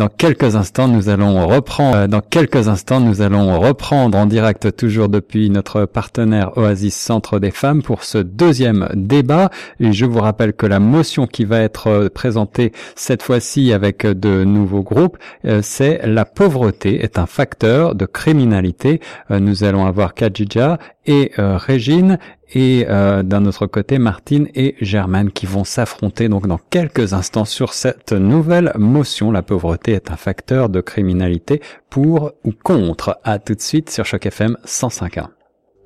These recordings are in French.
Dans quelques instants, nous allons reprendre, euh, dans quelques instants, nous allons reprendre en direct toujours depuis notre partenaire Oasis Centre des Femmes pour ce deuxième débat. Et je vous rappelle que la motion qui va être euh, présentée cette fois-ci avec de nouveaux groupes, euh, c'est la pauvreté est un facteur de criminalité. Nous allons avoir Kajija et Régine et euh, d'un autre côté Martine et Germaine qui vont s'affronter donc dans quelques instants sur cette nouvelle motion. La pauvreté est un facteur de criminalité pour ou contre. À tout de suite sur Choc FM 105.1.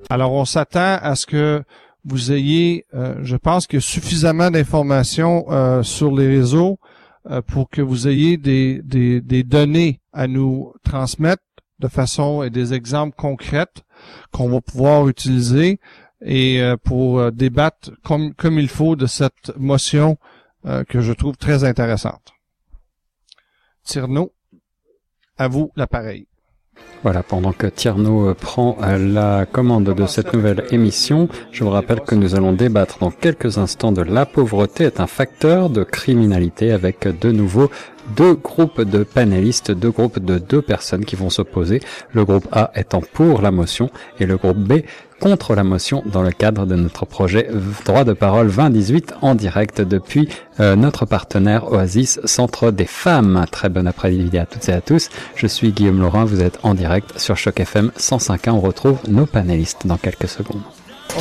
Alors on s'attend à ce que vous ayez, euh, je pense que suffisamment d'informations euh, sur les réseaux pour que vous ayez des, des, des données à nous transmettre de façon et des exemples concrets qu'on va pouvoir utiliser et euh, pour euh, débattre comme, comme il faut de cette motion euh, que je trouve très intéressante. Tierno, à vous l'appareil. Voilà, pendant que Tierno prend la commande de cette nouvelle émission, je vous rappelle que nous allons débattre dans quelques instants de la pauvreté est un facteur de criminalité avec de nouveau deux groupes de panélistes, deux groupes de deux personnes qui vont s'opposer. Le groupe A étant pour la motion et le groupe B contre la motion dans le cadre de notre projet Droit de parole 2018 en direct depuis euh, notre partenaire Oasis Centre des Femmes. Très bon après-midi à toutes et à tous. Je suis Guillaume Laurent, vous êtes en direct sur Choc FM 105.1. On retrouve nos panélistes dans quelques secondes.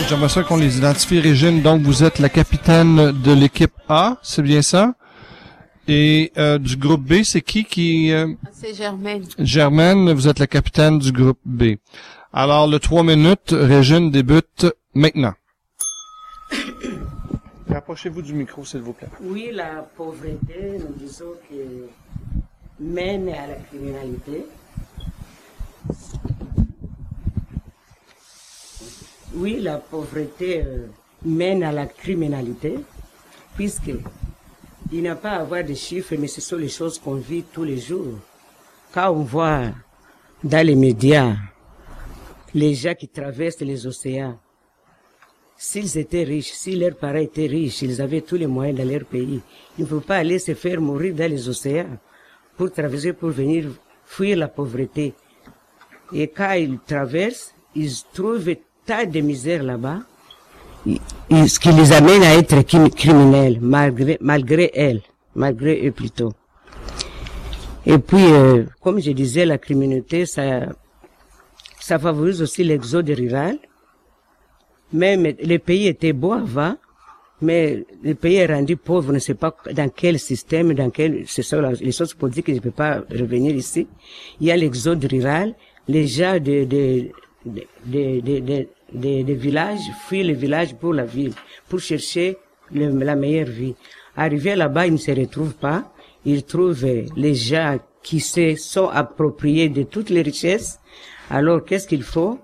J'aimerais ça qu'on les identifie. Régine, donc vous êtes la capitaine de l'équipe A, c'est bien ça? Et euh, du groupe B, c'est qui qui... Euh... C'est Germaine. Germaine, vous êtes la capitaine du groupe B. Alors, le 3 minutes, Régine débute maintenant. Rapprochez-vous du micro, s'il vous plaît. Oui, la pauvreté, nous disons que mène à la criminalité. Oui, la pauvreté euh, mène à la criminalité, puisque il n'y a pas à avoir de chiffres, mais ce sont les choses qu'on vit tous les jours. Quand on voit dans les médias les gens qui traversent les océans, s'ils étaient riches, si leurs parents étaient riches, ils avaient tous les moyens dans leur pays, ils ne peuvent pas aller se faire mourir dans les océans pour traverser, pour venir fuir la pauvreté. Et quand ils traversent, ils trouvent tas de misère là-bas, ce qui les amène à être criminels, malgré, malgré elles, malgré eux plutôt. Et puis, euh, comme je disais, la criminalité, ça, ça favorise aussi l'exode rural. Même les pays étaient beaux avant, mais le pays est rendu pauvre, on ne sait pas dans quel système, dans quel, c'est ça, les choses politiques, je ne peux pas revenir ici. Il y a l'exode rural, les gens de, de, de, de, villages fuient les villages pour la ville, pour chercher la meilleure vie. Arrivés là-bas, ils ne se retrouvent pas. Ils trouvent les gens qui se sont appropriés de toutes les richesses alors, qu'est-ce qu'il faut?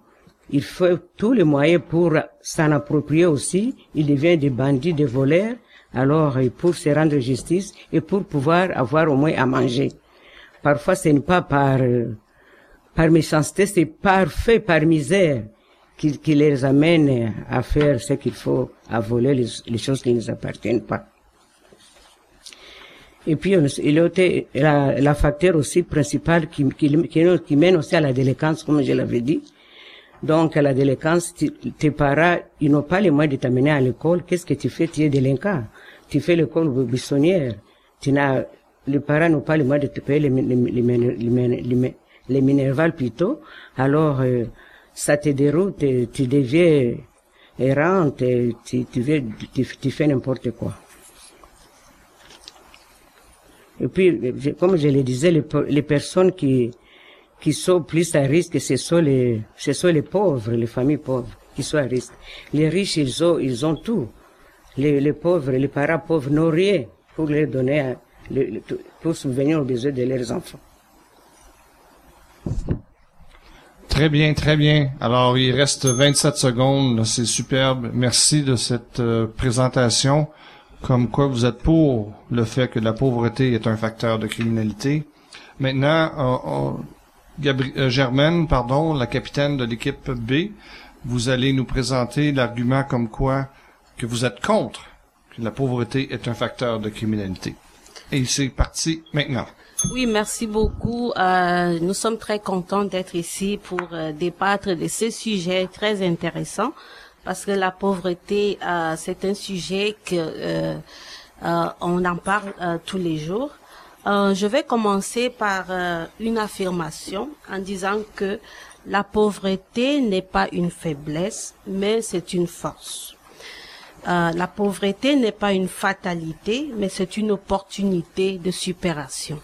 Il faut tous les moyens pour s'en approprier aussi. Il devient des bandits, des voleurs. Alors, pour se rendre justice et pour pouvoir avoir au moins à manger. Parfois, ce n'est pas par, par méchanceté, c'est parfait, par misère qui, qui, les amène à faire ce qu'il faut, à voler les, les choses qui ne nous appartiennent pas. Et puis, il y a la, la facteur aussi principal qui, qui, qui, mène aussi à la délinquance, comme je l'avais dit. Donc, à la délinquance, tes parents, ils n'ont pas les moyens de t'amener à l'école. Qu'est-ce que tu fais? Tu es délinquant. Tu fais l'école buissonnière. Tu n'as, les parents n'ont pas les moyens de te payer les, les, les, les, les minervales plutôt. Alors, euh, ça te déroute, tu deviens errant, tu, fais n'importe quoi. Et puis, comme je le disais, les, les personnes qui, qui sont plus à risque, ce sont les, les pauvres, les familles pauvres qui sont à risque. Les riches, ils ont, ils ont tout. Les, les pauvres, les parents pauvres n'ont rien pour leur donner, pour subvenir aux besoins de leurs enfants. Très bien, très bien. Alors, il reste 27 secondes. C'est superbe. Merci de cette euh, présentation comme quoi vous êtes pour le fait que la pauvreté est un facteur de criminalité. Maintenant, euh, euh, Germaine, pardon, la capitaine de l'équipe B, vous allez nous présenter l'argument comme quoi que vous êtes contre que la pauvreté est un facteur de criminalité. Et c'est parti maintenant. Oui, merci beaucoup. Euh, nous sommes très contents d'être ici pour euh, débattre de ce sujet très intéressant parce que la pauvreté, euh, c'est un sujet que on en parle tous les jours. je vais commencer par une affirmation en disant que la pauvreté n'est pas une faiblesse, mais c'est une force. la pauvreté n'est pas une fatalité, mais c'est une opportunité de supération.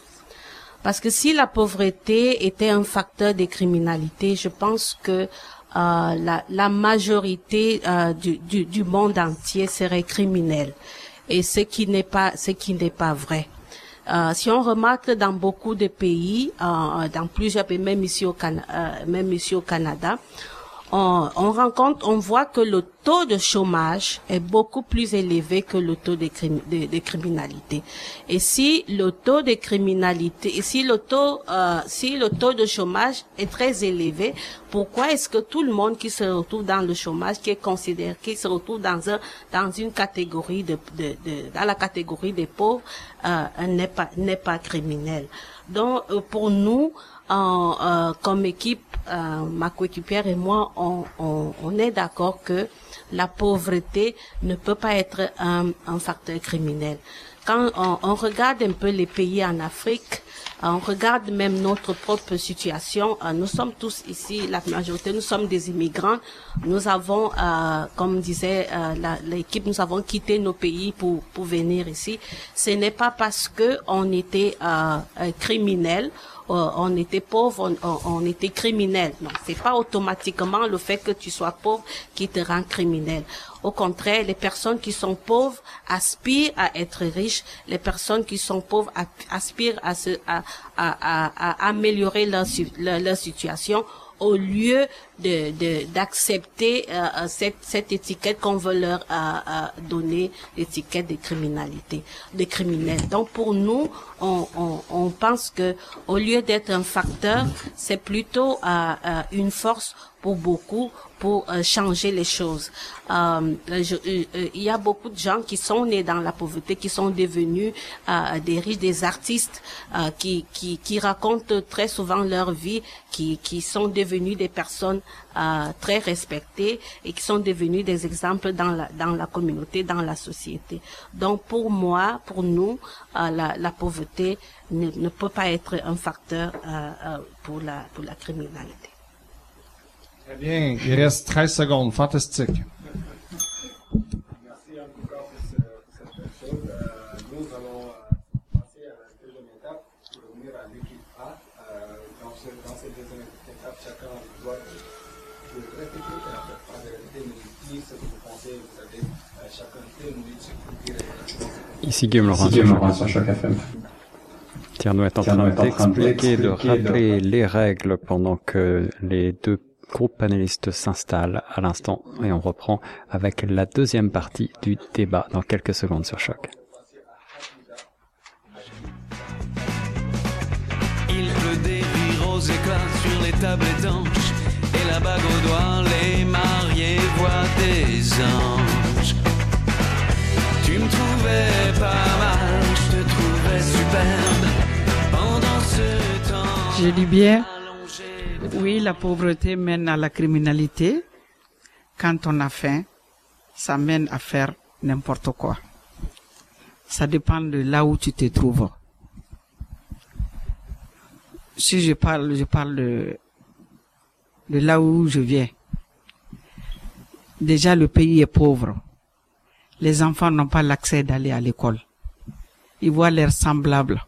Parce que si la pauvreté était un facteur de criminalité, je pense que euh, la, la, majorité euh, du, du, du, monde entier serait criminelle. Et ce qui n'est pas, ce qui n'est pas vrai. Euh, si on remarque dans beaucoup de pays, euh, dans plusieurs pays, même ici au, euh, même ici au Canada, on, on, rencontre, on voit que le taux de chômage est beaucoup plus élevé que le taux de, criminalité. Et si le taux de criminalité, et si le taux, euh, si le taux de chômage est très élevé, pourquoi est-ce que tout le monde qui se retrouve dans le chômage, qui est considéré, qui se retrouve dans un, dans une catégorie de, de, de dans la catégorie des pauvres, euh, n'est pas, n'est pas criminel? Donc, euh, pour nous, en, euh, comme équipe, euh, ma coéquipière et moi, on, on, on est d'accord que la pauvreté ne peut pas être un, un facteur criminel. Quand on, on, regarde un peu les pays en Afrique, euh, on regarde même notre propre situation. Euh, nous sommes tous ici, la majorité, nous sommes des immigrants. Nous avons, euh, comme disait l'équipe, nous avons quitté nos pays pour, pour venir ici. Ce n'est pas parce que on était criminels euh, on était pauvre, on, était criminel. Non, c'est pas automatiquement le fait que tu sois pauvre qui te rend criminel. Au contraire, les personnes qui sont pauvres aspirent à être riches. Les personnes qui sont pauvres aspirent à, se, à, à, améliorer leur, leur situation au lieu de d'accepter euh, euh, cette, cette étiquette qu'on veut leur euh, donner, l'étiquette de criminalité, des criminels. Donc pour nous, on, on, on pense que au lieu d'être un facteur, c'est plutôt une force pour beaucoup pour euh, changer les choses. Euh, je, euh, il y a beaucoup de gens qui sont nés dans la pauvreté, qui sont devenus des riches, des artistes, qui, qui, qui racontent très souvent leur vie, qui, qui sont devenus des personnes très respectées et qui sont devenus des exemples dans la, dans la communauté, dans la société. Donc pour moi, pour nous, la, la pauvreté ne, ne, peut pas être un facteur pour, la, pour la criminalité. Très bien. Il reste 13 secondes. Fantastique. Merci encore pour, ce, pour cette belle chose. Euh, nous allons euh, passer à la deuxième étape pour revenir à l'équipe A. Euh, dans, ce, dans cette deuxième étape, chacun doit de en fait pas de répéter, mais dire ce que vous pensez. Vous avez euh, chacun deux minutes pour dire Ici Guillaume Laurent, Ici, Guillaume Laurent sur Choc FM. Tierno est en train d'expliquer, de rappeler les règles pendant que les deux groupe panéliste s'installe à l'instant et on reprend avec la deuxième partie du débat dans quelques secondes sur Choc. Il pleut des rires aux éclats sur les tables étanches et la bague au doigt, les mariés voient des anges. Tu me trouvais pas mal, je te trouvais superbe pendant ce temps. J'ai dit bien oui, la pauvreté mène à la criminalité. Quand on a faim, ça mène à faire n'importe quoi. Ça dépend de là où tu te trouves. Si je parle, je parle de, de là où je viens. Déjà, le pays est pauvre. Les enfants n'ont pas l'accès d'aller à l'école. Ils voient leurs semblables,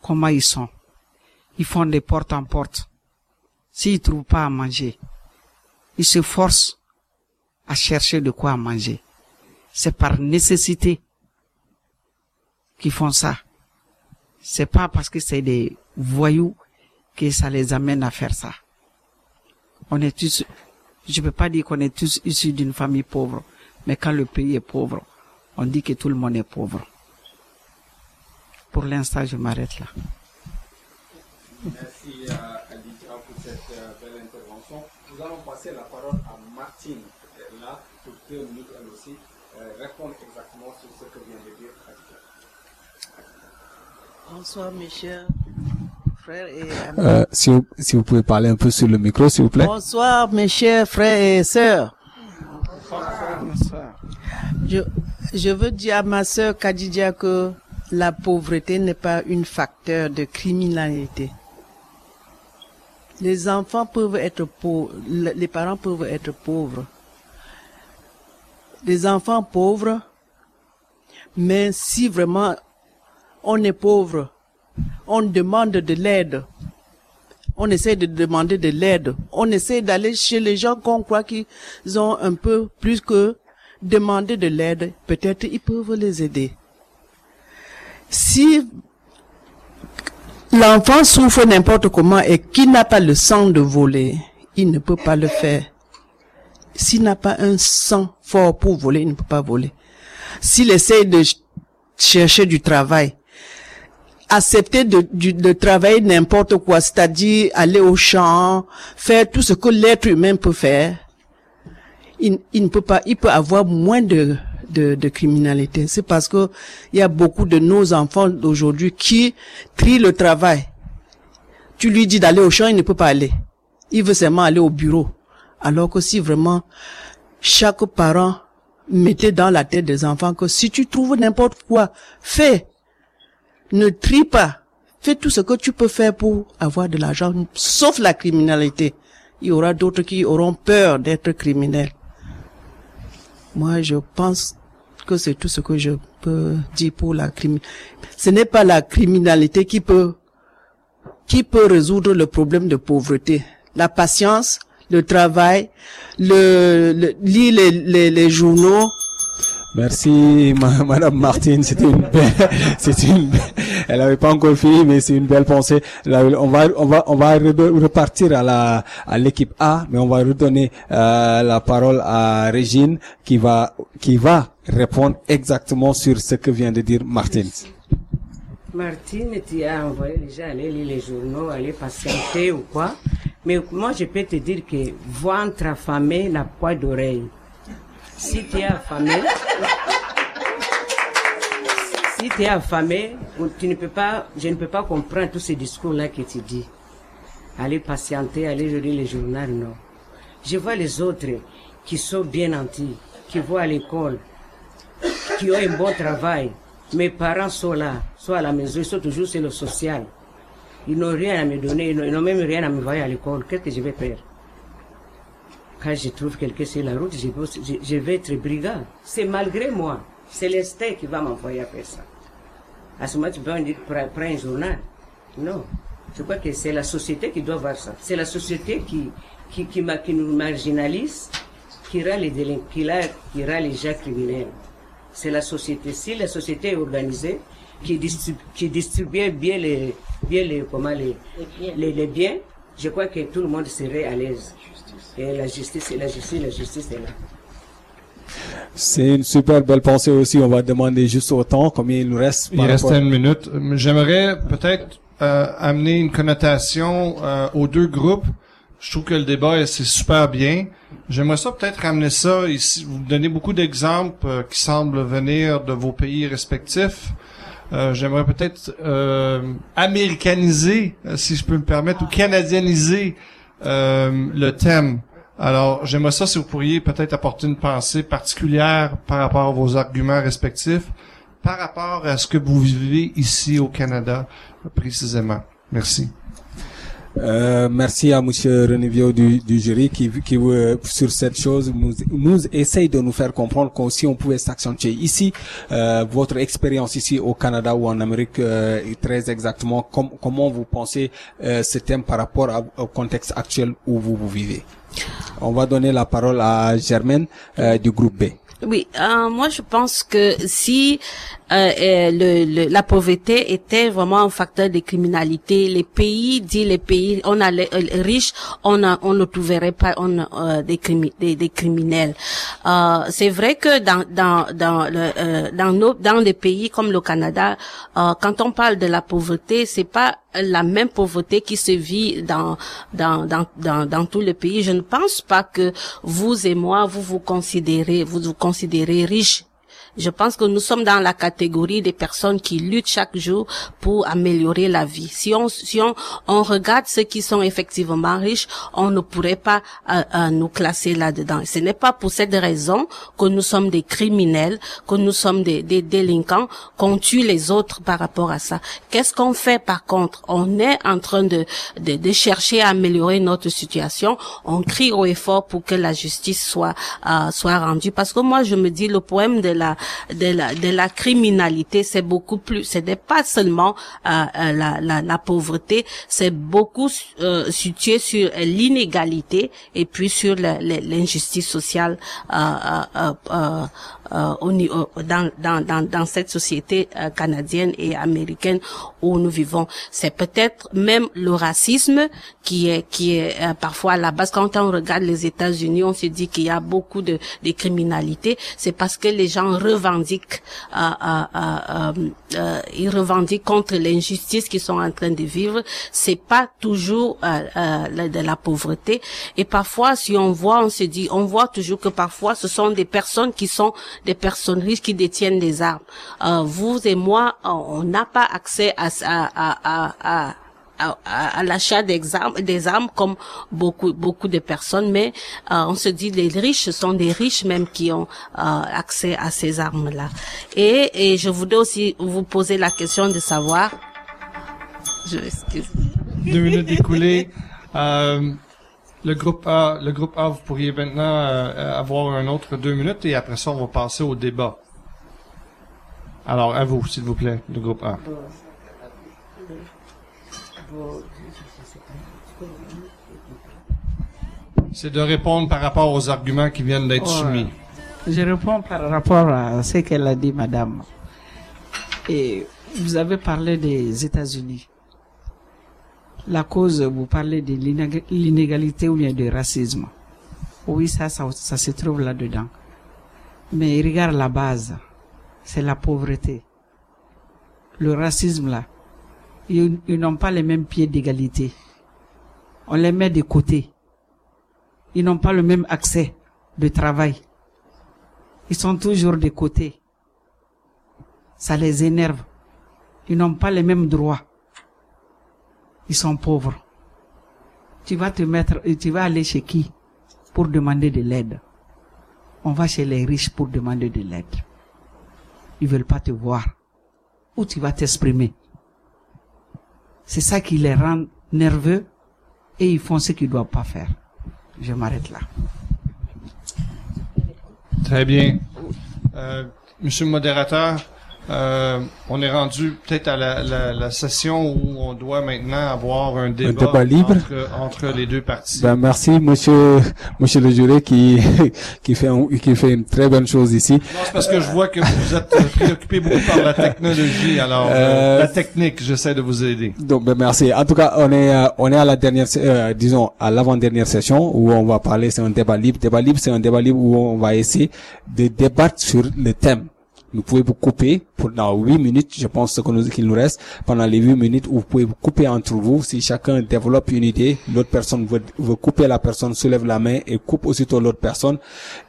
comment ils sont. Ils font des portes en porte S'ils ne trouvent pas à manger, ils se forcent à chercher de quoi manger. C'est par nécessité qu'ils font ça. C'est pas parce que c'est des voyous que ça les amène à faire ça. On est tous, je peux pas dire qu'on est tous issus d'une famille pauvre, mais quand le pays est pauvre, on dit que tout le monde est pauvre. Pour l'instant, je m'arrête là. Merci. Euh, nous allons passer la parole à Martine, qui est là pour deux minutes elle aussi, euh, répondre exactement sur ce que vient de dire Bonsoir mes chers frères et amis. Euh, si, vous, si vous pouvez parler un peu sur le micro, s'il vous plaît. Bonsoir, mes chers frères et sœurs. Je, je veux dire à ma sœur Kadidia que la pauvreté n'est pas un facteur de criminalité. Les enfants peuvent être pauvres, le- les parents peuvent être pauvres. Les enfants pauvres, mais si vraiment on est pauvre, on demande de l'aide, on essaie de demander de l'aide. On essaie d'aller chez les gens qu'on croit qu'ils ont un peu plus que demander de l'aide. Peut-être ils peuvent les aider. Si l'enfant souffre n'importe comment et qu'il n'a pas le sang de voler, il ne peut pas le faire. S'il n'a pas un sang fort pour voler, il ne peut pas voler. S'il essaie de ch- chercher du travail, accepter de, de travailler n'importe quoi, c'est-à-dire aller au champ, faire tout ce que l'être humain peut faire, il, ne peut pas, il peut avoir moins de criminalité. C'est parce que il y a beaucoup de nos enfants d'aujourd'hui qui trient le travail. Tu lui dis d'aller au champ, il ne peut pas aller. Il veut seulement aller au bureau. Alors que si vraiment chaque parent mettait dans la tête des enfants que si tu trouves n'importe quoi, fais ne trie pas. Fais tout ce que tu peux faire pour avoir de l'argent, sauf la criminalité. Il y aura d'autres qui auront peur d'être criminels. Moi, je pense que c'est tout ce que je peux dire pour la criminalité. Ce n'est pas la criminalité qui peut, qui peut résoudre le problème de pauvreté. La patience, le travail, le, le lire les, les, les journaux, Merci, ma- Madame Martine. C'était une belle, c'est une, belle- elle avait pas encore fini, mais c'est une belle pensée. Là, on va, on va, on va re- repartir à la, à l'équipe A, mais on va redonner euh, la parole à Régine qui va, qui va répondre exactement sur ce que vient de dire Martine. Martine, tu as envoyé les gens aller lire les journaux, aller patienter ou quoi? Mais moi, je peux te dire que ventre affamé n'a pas d'oreille. Si tu es affamé, si tu affamé, tu ne peux pas, je ne peux pas comprendre tous ces discours-là que tu dis. Aller patienter, aller lire les journaux, non. Je vois les autres qui sont bien nantis, qui vont à l'école, qui ont un bon travail. Mes parents sont là, sont à la maison, ils sont toujours sur le social. Ils n'ont rien à me donner, ils n'ont- même rien à me envoyer à l'école. Qu'est-ce que je vais faire? Quand je trouve quelqu'un sur la route, je, je- vais être brigand. C'est malgré moi. C'est l'instinct qui va m'envoyer à faire ça. À ce moment, tu peux me dire, prends, un journal. Non. Je crois que c'est la société qui doit voir ça. C'est la société qui, qui, qui, qui nous marginalise, qui rend les délin- qui, la- qui rend les gens criminels. C'est la société. Si la société est organisée, qui distribue, qui distribue bien les, bien les, comment les, les, les biens, je crois que tout le monde serait à l'aise. Et la justice, la justice, la justice est là. C'est une super belle pensée aussi. On va demander juste au temps combien il nous reste. Il reste une minute. J'aimerais peut-être euh, amener une connotation euh, aux deux groupes. Je trouve que le débat c'est super bien. J'aimerais ça peut-être ramener ça ici. Vous donnez beaucoup d'exemples euh, qui semblent venir de vos pays respectifs. Euh, J'aimerais peut-être euh, américaniser, euh, si je peux me permettre, ou canadianiser euh, le thème. Alors, j'aimerais ça si vous pourriez peut-être apporter une pensée particulière par rapport à vos arguments respectifs, par rapport à ce que vous vivez ici au Canada, précisément. Merci. Euh, merci à Monsieur Renivio du, du jury qui, qui euh, sur cette chose nous, nous essaye de nous faire comprendre que si on pouvait s'accentuer ici, euh, votre expérience ici au Canada ou en Amérique euh, très exactement com- comment vous pensez euh, ce thème par rapport au contexte actuel où vous vous vivez. On va donner la parole à Germaine du groupe B. Oui, euh, moi je pense que si euh, euh, le, le- la pauvreté était vraiment un facteur de criminalité, les pays, dit les pays, on a les, euh, riches, on on ne trouverait pas on, euh, des, des, des criminels. Euh, c'est vrai que dans dans dans le, euh, dans nos dans des pays comme le Canada, quand on parle de la pauvreté, c'est pas la même pauvreté qui se vit dans dans dans dans, dans tout le pays. Je ne pense pas que vous et moi vous vous considérez vous vous considérez riche Je pense que nous sommes dans la catégorie des personnes qui luttent chaque jour pour améliorer la vie. Si on, si on, on regarde ceux qui sont effectivement riches, on ne pourrait pas euh, euh, nous classer là-dedans. Ce n'est pas pour cette raison que nous sommes des criminels, que nous sommes des, des délinquants, qu'on tue les autres par rapport à ça. Qu'est-ce qu'on fait par contre? On est en train de, de, de chercher à améliorer notre situation. On crie au effort pour que la justice soit euh, soit rendue. Parce que moi, je me dis, le problème de la de la de la criminalité, c'est beaucoup plus. Ce n'est pas seulement euh, euh, la, la, la pauvreté, c'est beaucoup euh, situé sur l'inégalité et puis sur l'injustice sociale euh, euh, euh, ni- au- dans, dans, dans, dans cette société euh, canadienne et américaine où nous vivons. C'est peut-être même le racisme qui est qui est euh, parfois à la base. Quand on regarde les États-Unis, on se dit qu'il y a beaucoup de, de criminalité. C'est parce que les gens revendiquent, euh, euh, euh, euh, ils revendiquent contre l'injustice qu'ils sont en train de vivre. C'est pas toujours euh, euh, de la pauvreté. Et parfois, si on voit, on se dit, on voit toujours que parfois, ce sont des personnes qui sont des personnes riches qui détiennent des armes. Euh, vous et moi, on n'a pas accès à, à, à, à, à à, l'achat des armes, des armes comme beaucoup beaucoup de personnes, mais euh, on se dit les riches sont des riches même qui ont euh, accès à ces armes là. Et, et je voudrais aussi vous poser la question de savoir. Je m'excuse. Deux minutes écoulées. Euh, le groupe A, le groupe A, vous pourriez maintenant euh, avoir un autre deux minutes et après ça, on va passer au débat. Alors, à vous, s'il vous plaît, le groupe A. C'est de répondre par rapport aux arguments qui viennent d'être soumis. Je réponds par rapport à ce qu'elle a dit, madame. Et vous avez parlé des États-Unis. La cause, vous parlez de l'inég- l'inégalité ou bien du racisme. Oui, ça, ça, ça se trouve là-dedans. Mais regarde la base. C'est la pauvreté. Le racisme, là. Ils, ils n'ont pas les mêmes pieds d'égalité. On les met de côté. Ils n'ont pas le même accès de travail. Ils sont toujours de côté. Ça les énerve. Ils n'ont pas les mêmes droits. Ils sont pauvres. Tu vas te mettre, et tu vas aller chez qui pour demander de l'aide? On va chez les riches pour demander de l'aide. Ils veulent pas te voir. Où tu vas t'exprimer? C'est ça qui les rend nerveux et ils font ce qu'ils doivent pas faire. Je m'arrête là. Très bien. Euh, monsieur le modérateur, euh, on est rendu peut-être à la, la, la session où on doit maintenant avoir un débat, débat libre. Entre, entre les deux parties. Ben, merci, monsieur, monsieur le juré qui, qui fait, un- qui fait une très bonne chose ici. Non, c'est parce que je vois que vous êtes préoccupé beaucoup par la technologie. Alors, euh, Euh, la technique, j'essaie de vous aider. Donc, ben, merci. En tout cas, on est, euh, on est à la dernière, euh, disons, à l'avant-dernière session où on va parler, c'est un débat libre. Débat libre, c'est un débat libre où on va essayer de débattre sur le thème. Vous pouvez vous couper dans huit minutes, je pense qu'il nous reste. Pendant les huit minutes, où vous pouvez vous couper entre vous. Si chacun développe une idée, l'autre personne veut, veut couper la personne, soulève la main et coupe aussitôt l'autre personne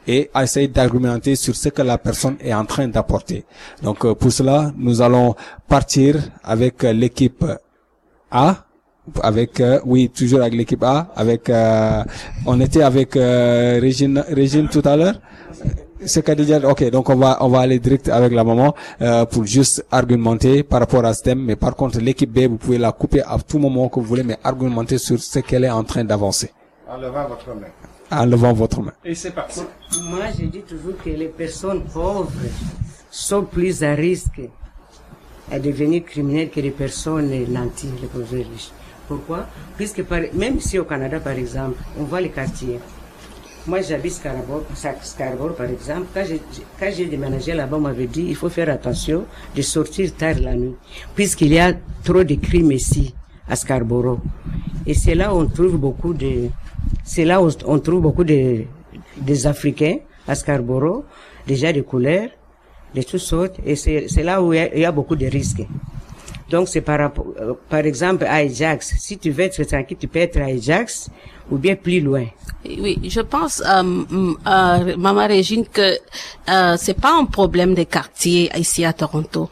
et essaye d'argumenter sur ce que la personne est en train d'apporter. Donc, euh, pour cela, nous allons partir avec euh, l'équipe A avec euh, oui toujours avec l'équipe A avec euh, on était avec euh, Régine Régine tout à l'heure c'est Khadija ok donc on va on va aller direct avec la maman euh, pour juste argumenter par rapport à ce thème mais par contre l'équipe B vous pouvez la couper à tout moment que vous voulez mais argumenter sur ce qu'elle est en train d'avancer En levant votre main. en levant votre main Et c'est parti. Moi, je dis toujours que les personnes pauvres sont plus à risque à devenir criminels que les personnes nanties, les pauvres riches. Pourquoi? Puisque par- même ici au Canada, par exemple, on voit les quartiers. Moi, j'habite Scarborough, Scarborough, par exemple. Quand j'ai, déménagé là-bas, on m'avait dit il faut faire attention de sortir tard la nuit, puisqu'il y a trop de crimes ici, à Scarborough. Et c'est là où on trouve beaucoup de, c'est là où on trouve beaucoup de, des Africains à Scarborough, déjà de couleur, de toutes sortes, et c'est, là où il y, a, il y a beaucoup de risques. Donc c'est par euh, par exemple à Ajax. Si tu veux être tranquille, tu peux être à Ajax ou bien plus loin Oui, je pense, euh, euh, Maman Régine, que euh, c'est pas un problème des quartiers ici à Toronto.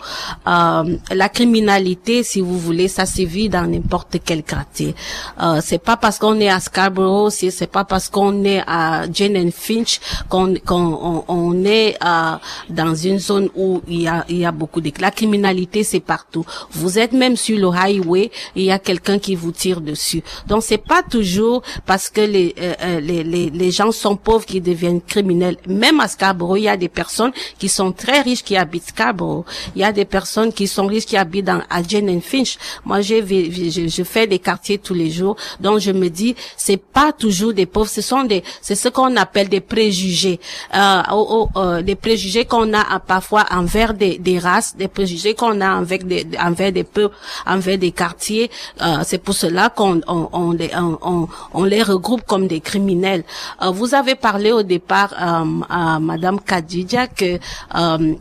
Euh, la criminalité, si vous voulez, ça se vit dans n'importe quel quartier. Euh, c'est pas parce qu'on est à Scarborough, c'est pas parce qu'on est à Jane and Finch qu'on qu'on on, on est euh, dans une zone où il y a il y a beaucoup de la criminalité, c'est partout. Vous êtes même sur le highway, il y a quelqu'un qui vous tire dessus. Donc c'est pas toujours parce que les, euh, euh, les, les, les gens sont pauvres qui deviennent criminels. Même à Scarborough, il y a des personnes qui sont très riches qui habitent Scarborough. Il y a des personnes qui sont riches qui habitent dans, and Finch. Moi, vé- je, je fais des quartiers tous les jours. Donc je me dis, c'est pas toujours des pauvres, ce sont des, c'est ce qu'on appelle des préjugés. Euh, au- au- euh, des préjugés qu'on a euh, parfois envers des, des races, des préjugés qu'on a envers des, envers des peuples, envers des quartiers. Euh, c'est pour cela qu'on on, on les, on, on- on les regroupe comme des criminels. Euh, vous avez parlé au départ euh, à Madame Kadidja que euh,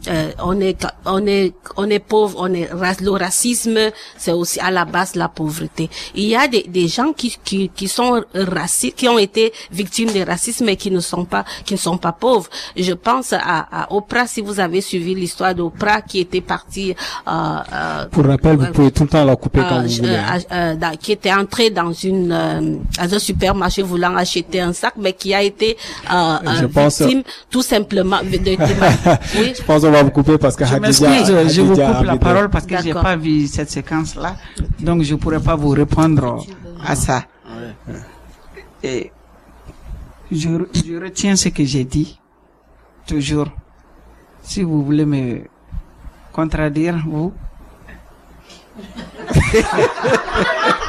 on est on est on est pauvre, on est le racisme, c'est aussi à la base la pauvreté. Il y a des, des gens qui, qui qui sont racistes, qui ont été victimes de racisme et qui ne sont pas qui ne sont pas pauvres. Je pense à, à Oprah si vous avez suivi l'histoire d'Oprah qui était partie euh, euh, Pour rappel, vous pouvez tout le temps la couper quand vous voulez. euh, hein. euh, qui était entré dans une euh, dans un supermarché voulant acheter un sac, mais qui a été euh, Je euh, pense- victime tout simplement de, de- oui. Je pense qu'on va vous couper parce que Je vous coupe la parole parce que j'ai pas vu cette séquence-là, donc je pourrais pas vous répondre à ça. Et je, je retiens ce que j'ai dit toujours. Si vous voulez me contradire, vous.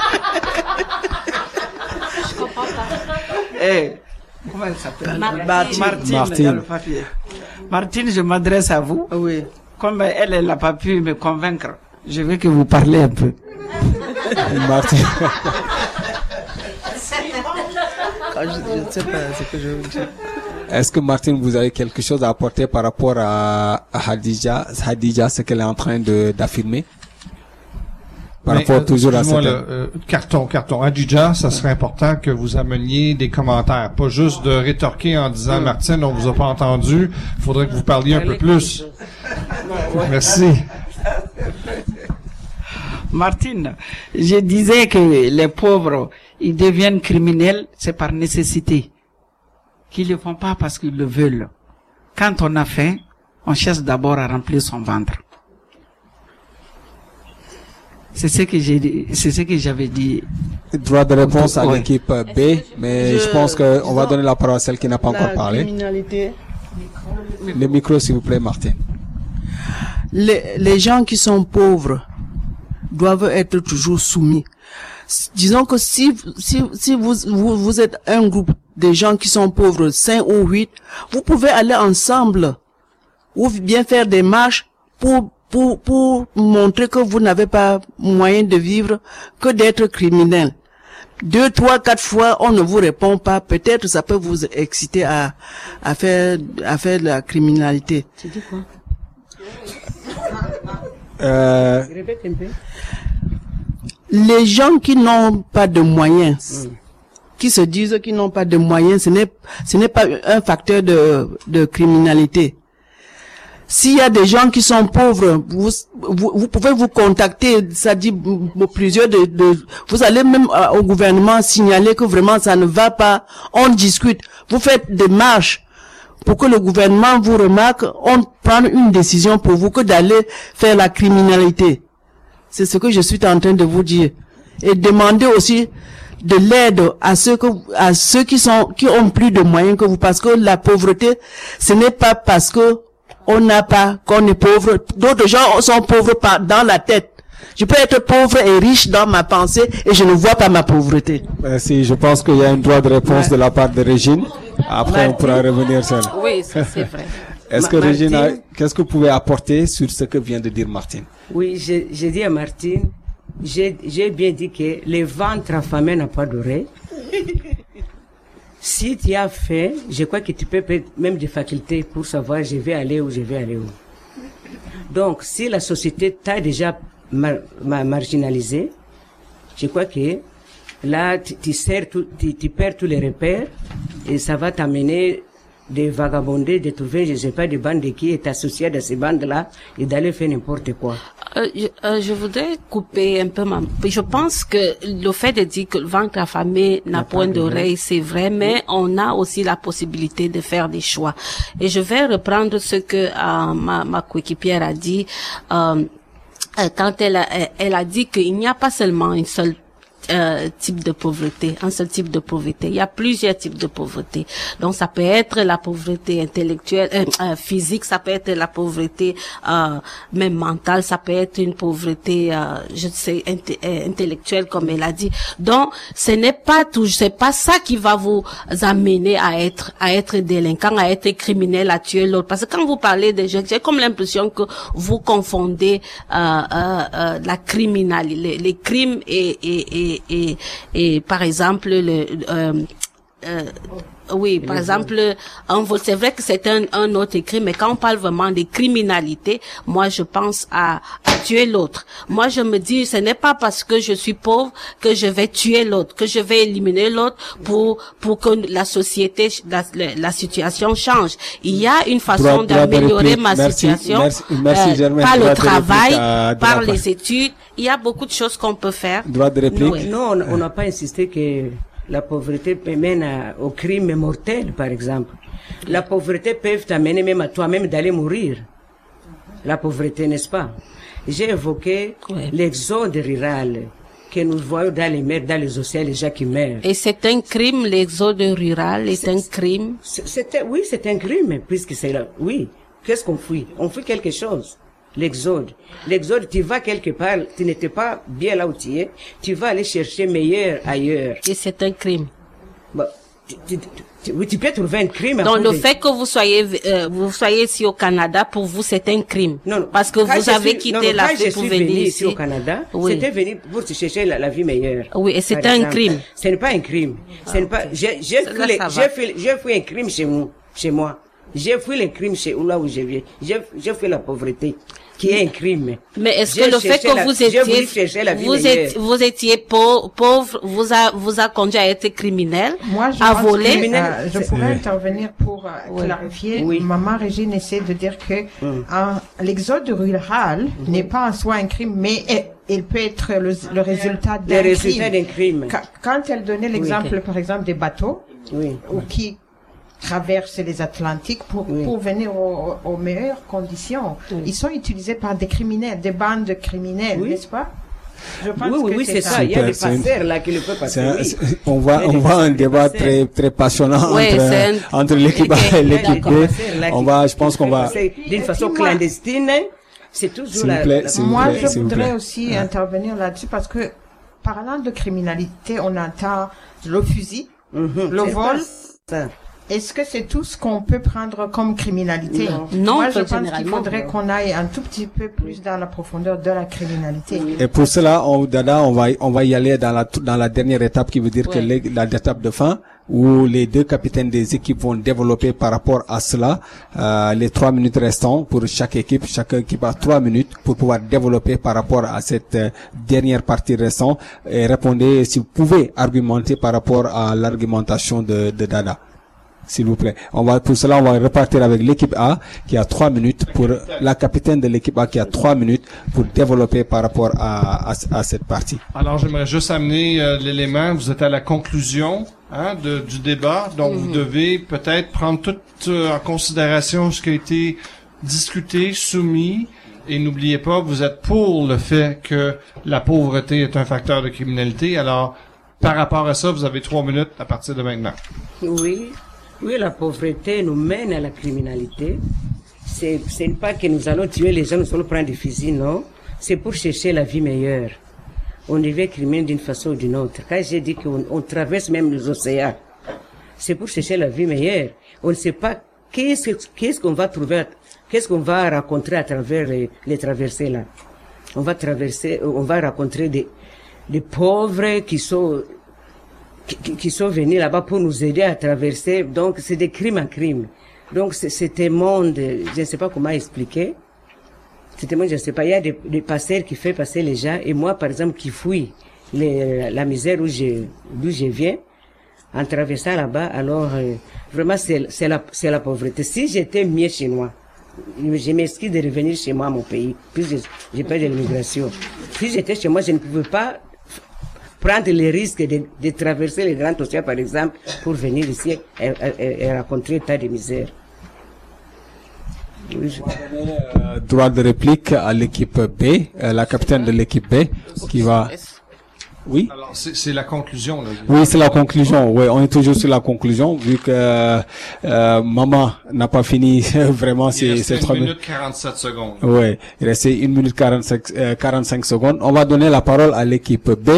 Eh, comment elle s'appelle Martine. Martine. Martine. Martine. dans le papier. Martine, je m'adresse à vous. Oui. Comme elle, elle n'a pas pu me convaincre, je veux que vous parlez un peu. Martin. Quand je, ne sais pas ce que je veux dire. Est-ce que Martine, vous avez quelque chose à apporter par rapport à, à Hadija, Hadija, ce qu'elle est en train de d'affirmer? Par Mais, rapport euh, toujours à excuse-moi, cette... le, euh, carton, carton. Adjidja, ça serait important que vous ameniez des commentaires, pas juste de rétorquer en disant Martine, on vous a pas entendu. Il faudrait que vous parliez un peu plus. Merci. Martine, je disais que les pauvres, ils deviennent criminels, c'est par nécessité. Qu'ils le font pas parce qu'ils le veulent. Quand on a faim, on cherche d'abord à remplir son ventre. C'est ce que j'ai dit, c'est ce que j'avais dit. Droit de réponse à Ouais. l'équipe B, mais je, Je- pense que on va donner la parole à celle qui n'a pas encore La parlé. criminalité. Le micro, s'il vous plaît, Martine. les, les gens qui sont pauvres doivent être toujours soumis. Disons que si, si, si vous, vous, vous êtes un groupe de gens qui sont pauvres, 5 ou 8, vous pouvez aller ensemble ou bien faire des marches pour, pour, pour montrer que vous n'avez pas moyen de vivre que d'être criminel. Deux, trois, quatre fois, on ne vous répond pas. Peut-être ça peut vous exciter à, à faire, à faire de la criminalité. Euh, Répète un peu. les gens qui n'ont pas de moyens, qui se disent qu'ils n'ont pas de moyens, ce n'est, ce n'est pas un facteur de, de criminalité. S'il y a des gens qui sont pauvres, vous, vous, vous pouvez vous contacter, ça dit plusieurs de, de- vous allez même euh, au gouvernement signaler que vraiment ça ne va pas, on discute, vous faites des marches pour que le gouvernement vous remarque, on prend une décision pour vous que d'aller faire la criminalité. C'est ce que je suis en train de vous dire. Et demander aussi de l'aide à ceux que, à ceux qui sont, qui ont plus de moyens que vous, parce que la pauvreté, ce n'est pas parce que on n'a pas, qu'on est pauvre. D'autres gens sont pauvres par, dans la tête. Je peux être pauvre et riche dans ma pensée et je ne vois pas ma pauvreté. merci. Je pense qu'il y a un droit de réponse de la part de Régine. Après, on pourra revenir sur elle. Oui, ça, c'est vrai. Est-ce que Ma- Régine, a- Martine qu'est-ce que vous pouvez apporter sur ce que vient de dire Martine? Oui, j'ai j'ai dit à Martine, j'ai j'ai bien dit que le ventre affamé n'a pas d'oreille. Si tu as faim, je crois que tu peux même des facultés pour savoir je vais aller où je vais aller où. Donc, si la société t'a déjà mar- ma- marginalisé, je crois que là, tu, tout- tu perds tous les repères et ça va t'amener de vagabonder, de trouver, je sais pas, des bandes qui est associée à ces bandes-là et d'aller faire n'importe quoi. Euh, je, euh, je voudrais couper un peu ma... Je pense que le fait de dire que le ventre affamé n'a point d'oreille, c'est vrai, mais on a aussi la possibilité de faire des choix. Et je vais reprendre ce que euh, ma, ma coéquipière a dit euh, euh, quand elle a, elle a dit qu'il n'y a pas seulement une seule euh, type de pauvreté, un seul type de pauvreté. Il y a plusieurs types de pauvreté. Donc ça peut être la pauvreté intellectuelle, euh, euh, physique, ça peut être la pauvreté euh, même mentale, ça peut être une pauvreté, euh, je sais, inte- intellectuelle comme elle a dit. Donc ce n'est pas tout, c'est pas ça qui va vous amener à être à être délinquant, à être criminel, à tuer l'autre. Parce que quand vous parlez de jeunes, j'ai comme l'impression que vous confondez la criminalité, les, les crimes et et, et et et par exemple le euh, euh, oui, par exemple, un vol, c'est vrai que c'est un, un autre crime, mais quand on parle vraiment de criminalité, moi je pense à, à tuer l'autre. Moi je me dis, ce n'est pas parce que je suis pauvre que je vais tuer l'autre, que je vais éliminer l'autre pour pour que la société, la, la, situation change. Il y a une façon d'améliorer ma Merci, situation merci, merci, euh, Germaine. par le travail, à- par les études. Il y a beaucoup de choses qu'on peut faire. Droit de réplique. Non, non, on- on n'a pas insisté que la pauvreté peut mène à- au crime mortel, par exemple. La pauvreté peut t'amener même à toi-même d'aller mourir. La pauvreté, n'est-ce pas? J'ai évoqué l'exode rural que nous voyons dans les mers, dans les océans, les gens qui meurent. Et c'est un crime, l'exode rural est un crime? C'était, oui, c'est un crime, puisque c'est là. Oui. Qu'est-ce qu'on fuit? On fuit quelque chose. L'exode. L'exode, tu vas quelque part, tu n'étais pas bien là où tu es, tu vas aller chercher meilleur ailleurs. Et c'est un crime. Bah, tu, tu- tu- oui, tu peux trouver un crime. Donc le fait que vous soyez euh, vous soyez ici au Canada pour vous c'est un crime. Non, non. Parce que Quand vous avez suis- quitté non, l'Afrique je pour suis venir venu ici ici au Canada, Oui. c'était venu pour chercher la, la vie meilleure. Oui, et c'est un crime. Ce n'est pas un crime. Ce n'est pas, j'ai, fui un crime chez moi, chez moi. J'ai fui le crime chez là où je viens. J'ai, j'ai fui la pauvreté, qui est un crime. Mais est-ce que le fait que la- vous étiez chercher la vie vous étiez vous étiez pau- pauvre vous a vous a conduit à être criminel, Moi, je à voler? Euh, je pourrais intervenir pour euh, Oui. clarifier. Oui. Maman Régine essaie de dire que un- l'exode rural n'est pas en soi un crime, mais il- il peut être le, le résultat Le d'un résultat d'un crime. crime. Quand, elle donnait l'exemple, par exemple, des bateaux Oui. ou qui traversent les Atlantiques pour, Oui. pour venir au- aux meilleures conditions, ils sont utilisés par des criminels, des bandes criminelles, Oui. n'est-ce pas? Je pense Oui, oui, c'est ça. Il y a des passeurs là qui le peuvent passer. un- oui. on voit, on voit un débat très, très passionnant entre, un- entre l'équipe A et l'équipe B. On va, je pense qu'on va, D'une façon clandestine, c'est toujours la, plaît, la- Moi, plaît, je voudrais aussi intervenir là-dessus parce que parlant de criminalité, on entend le fusil, Mhm, le vol. Est-ce que c'est tout ce qu'on peut prendre comme criminalité Non. Non, Moi, je pense qu'il faudrait non. qu'on aille un tout petit peu plus dans la profondeur de la criminalité. Et pour cela, on, Dada, on va, on va y aller dans la, dans la dernière étape qui veut dire que les- la l'étape de fin où les deux capitaines des équipes vont développer par rapport à cela euh, les trois minutes restantes pour chaque équipe. Chaque équipe a trois minutes pour pouvoir développer par rapport à cette euh, dernière partie restante et répondez si vous pouvez argumenter par rapport à l'argumentation de, de Dada. S'il vous plaît. On va, pour cela, on va repartir avec l'équipe A qui a trois minutes pour la capitaine de l'équipe A qui a trois minutes pour développer par rapport à, à, à cette partie. Alors, j'aimerais juste amener euh, l'élément. Vous êtes à la conclusion hein, de- du débat, donc vous devez peut-être prendre tout euh, en considération ce qui a été discuté, soumis, et n'oubliez pas, vous êtes pour le fait que la pauvreté est un facteur de criminalité. Alors, par rapport à ça, vous avez trois minutes à partir de maintenant. Oui, oui, la pauvreté nous mène à la criminalité. C'est, ce n'est pas que nous allons tuer les gens, nous allons prendre des fusils, non? C'est pour chercher la vie meilleure. On devient criminel d'une façon ou d'une autre. Quand j'ai dit qu'on on traverse même les océans, c'est pour chercher la vie meilleure. On ne sait pas qu'est-ce, que- qu'est-ce qu'on va trouver, qu'est-ce qu'on va rencontrer à travers les, les traversées là. On va traverser, on va rencontrer des, des pauvres qui sont qui, qui- sont venus là-bas pour nous aider à traverser. Donc, c'est des crimes en crimes. Donc, un monde, je ne sais pas comment expliquer. Un monde, je ne sais pas, il y a des, des passeurs qui font passer les gens, et moi, par exemple, qui fouille. les- la misère où je, d'où je viens, en traversant là-bas, alors euh, vraiment c'est la, la pauvreté. Si j'étais mieux chez moi, je m'excuse de revenir chez moi, à mon pays, puisque j'ai peur de l'immigration. Si j'étais chez moi, je ne pouvais pas prendre le risque de, de traverser le Grand Océan, par exemple, pour venir ici et, et- et- rencontrer tas de misère. Oui, je- Euh, droit de réplique à l'équipe B, euh, la capitaine de l'équipe B qui va. Oui? Alors, c'est la conclusion. Là. Oui, c'est la conclusion. Oui, on est toujours sur la conclusion vu que euh, euh, maman n'a pas fini vraiment une trois minute 47 secondes. Oui, il restait une minute 45, euh, 45 secondes. On va donner la parole à l'équipe B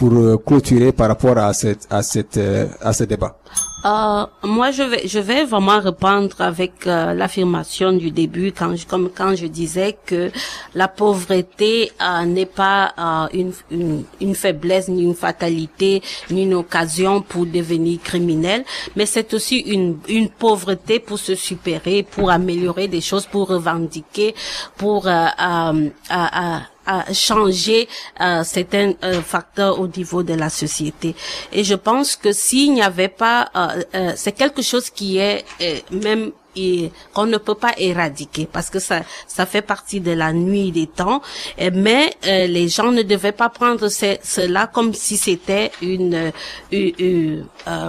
pour euh, clôturer par rapport à cette à cette euh, à ce débat. Euh, moi, je vais, je vais vraiment répondre avec euh, l'affirmation du début, quand je, comme quand je disais que la pauvreté euh, n'est pas euh, une, une, une faiblesse, ni une fatalité, ni une occasion pour devenir criminel, mais c'est aussi une, une pauvreté pour se supérer, pour améliorer des choses, pour revendiquer, pour euh, euh, changer euh, certains euh, facteurs au niveau de la société. Et je pense que s'il n'y avait pas, euh, euh, c'est quelque chose qui est euh, même et qu'on ne peut pas éradiquer parce que ça ça fait partie de la nuit des temps mais euh, les gens ne devaient pas prendre ce- cela comme si c'était une, euh, une- une, euh,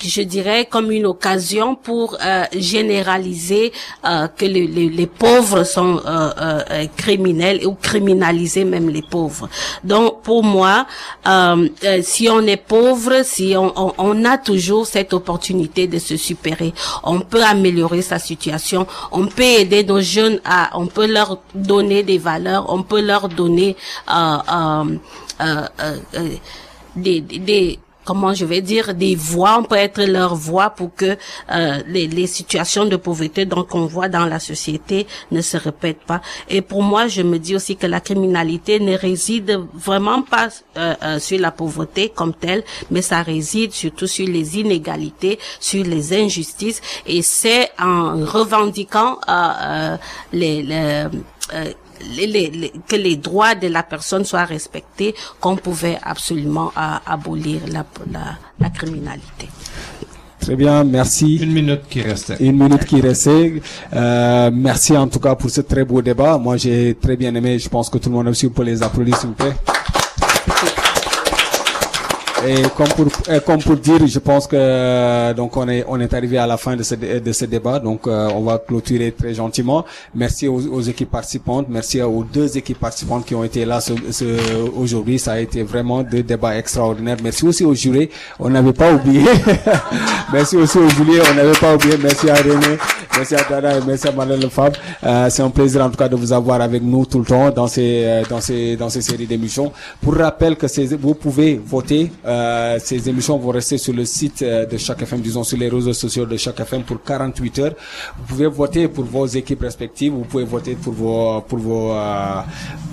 je dirais comme une occasion pour euh, généraliser euh, que les, les, les pauvres sont euh, euh, criminels ou criminaliser même les pauvres. Donc pour moi, euh, euh, si on est pauvre, si on, on, on a toujours cette opportunité de se supérer, on peut améliorer sa situation, on peut aider nos jeunes à, on peut leur donner des valeurs, on peut leur donner des, des- comment je vais dire des voix on peut être leur voix pour que euh, les, les situations de pauvreté donc qu'on voit dans la société ne se répètent pas. Et pour moi je me dis aussi que la criminalité ne réside vraiment pas euh, euh, sur la pauvreté comme telle mais ça réside surtout sur les inégalités sur les injustices. Et c'est en revendiquant euh, euh, les, euh, les- les- que les droits de la personne soient respectés, qu'on pouvait absolument euh, abolir la, la, la criminalité. Très bien, merci. Une minute qui restait. Une minute qui restait. Euh, merci en tout cas pour ce très beau débat. Moi, j'ai très bien aimé. Je pense que tout le monde aussi peut les applaudir, s'il vous plaît. Et comme pour, et comme pour dire, je pense que euh, donc on est on est arrivé à la fin de ce de ce débat, donc euh, on va clôturer très gentiment. Merci aux, aux équipes participantes, merci aux deux équipes participantes qui ont été là ce, ce- aujourd'hui. Ça a été vraiment deux débats extraordinaires. Merci aussi aux jurés, on n'avait pas oublié. merci aussi aux jurés, on n'avait pas oublié. Merci à René, merci à Dada et merci à Madame Lefebvre. Euh, C'est un plaisir en tout cas de vous avoir avec nous tout le temps dans ces euh, dans ces dans ces séries d'émissions. Pour rappel que vous pouvez voter. Euh, ces émissions vont rester sur le site euh, de chaque FM, disons sur les réseaux sociaux de chaque FM pour 48 heures. Vous pouvez voter pour vos équipes respectives. Vous pouvez voter pour vos pour vos euh,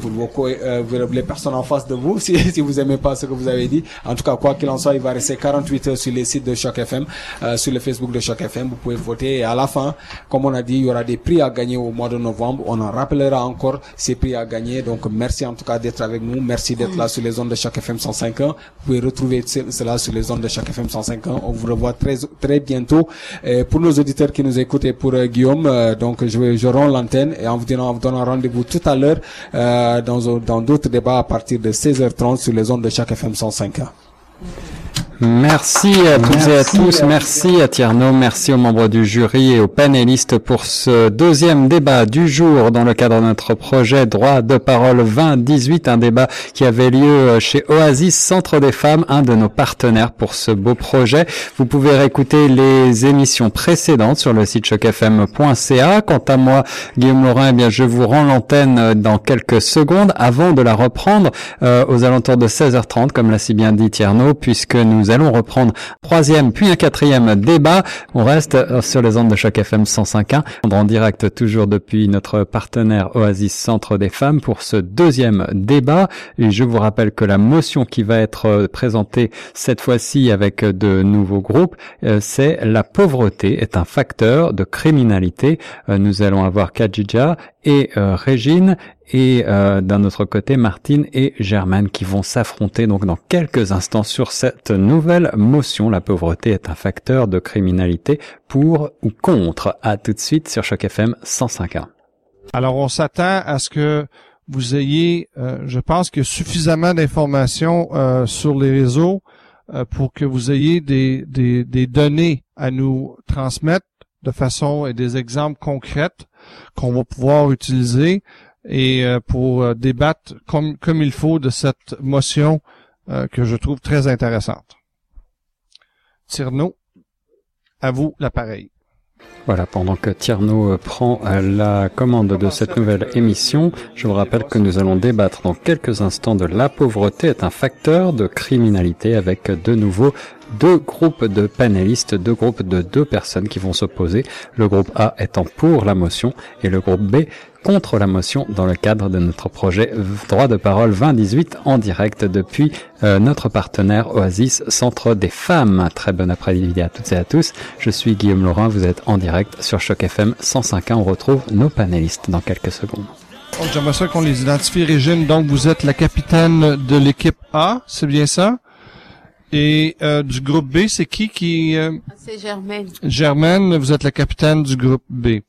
pour vos euh, les personnes en face de vous si si vous aimez pas ce que vous avez dit. En tout cas, quoi qu'il en soit, il va rester 48 heures sur les sites de chaque FM, euh, sur le Facebook de chaque FM. Vous pouvez voter et à la fin, comme on a dit, il y aura des prix à gagner au mois de novembre. On en rappellera encore ces prix à gagner. Donc merci en tout cas d'être avec nous. Merci d'être là sur les ondes de chaque FM 105.1. Vous pouvez retrouver ce- cela sur les ondes de chaque FM 105.1. On vous revoit très très bientôt. Pour nos auditeurs qui nous écoutent et pour euh, Guillaume, euh, donc je rends l'antenne et en vous donnant, vous donnant rendez-vous tout à l'heure euh, dans dans d'autres débats à partir de 16h30 sur les ondes de chaque FM 105.1. Merci à toutes et à tous. Merci à Tierno. Merci aux membres du jury et aux panélistes pour ce deuxième débat du jour dans le cadre de notre projet Droit de parole 2018. Un débat qui avait lieu chez Oasis Centre des femmes, un de nos partenaires pour ce beau projet. Vous pouvez réécouter les émissions précédentes sur le site chocfm.ca. Quant à moi, Guillaume Laurin, eh bien, je vous rends l'antenne dans quelques secondes avant de la reprendre euh, aux alentours de 16h30, comme l'a si bien dit Tierno, puisque nous allons reprendre troisième puis un quatrième débat. On reste euh, sur les ondes de choc FM 105.1, en direct toujours depuis notre partenaire Oasis Centre des Femmes pour ce deuxième débat. Et je vous rappelle que la motion qui va être euh, présentée cette fois-ci avec euh, de nouveaux groupes, c'est la pauvreté est un facteur de criminalité. Nous allons avoir Kajija et Régine et euh, d'un autre côté Martine et Germaine qui vont s'affronter donc dans quelques instants sur cette nouvelle motion. La pauvreté est un facteur de criminalité pour ou contre. À tout de suite sur Choc FM 105.1. Alors, on s'attend à ce que vous ayez, euh, je pense que suffisamment d'informations euh, sur les réseaux euh, pour que vous ayez des, des, des données à nous transmettre de façon et des exemples concrets qu'on va pouvoir utiliser et euh, pour euh, débattre comme, comme il faut de cette motion euh, que je trouve très intéressante. Tierno, à vous l'appareil. Voilà, pendant que Tierno prend la commande de cette nouvelle émission, je vous rappelle que nous allons débattre dans quelques instants de la pauvreté est un facteur de criminalité avec de nouveau deux groupes de panélistes, deux groupes de deux personnes qui vont s'opposer. Le groupe A étant pour la motion et le groupe B contre la motion dans le cadre de notre projet Droit de parole 2018 en direct depuis euh, notre partenaire Oasis Centre des Femmes. Très bon après-midi à toutes et à tous. Je suis Guillaume Laurin, vous êtes en direct sur Choc FM 105.1. On retrouve nos panélistes dans quelques secondes. J'aimerais ça qu'on les identifie, Régine. Donc, vous êtes la capitaine de l'équipe A, c'est bien ça? Et euh, du groupe B, c'est qui qui... euh, C'est Germaine. Germaine, vous êtes la capitaine du groupe B.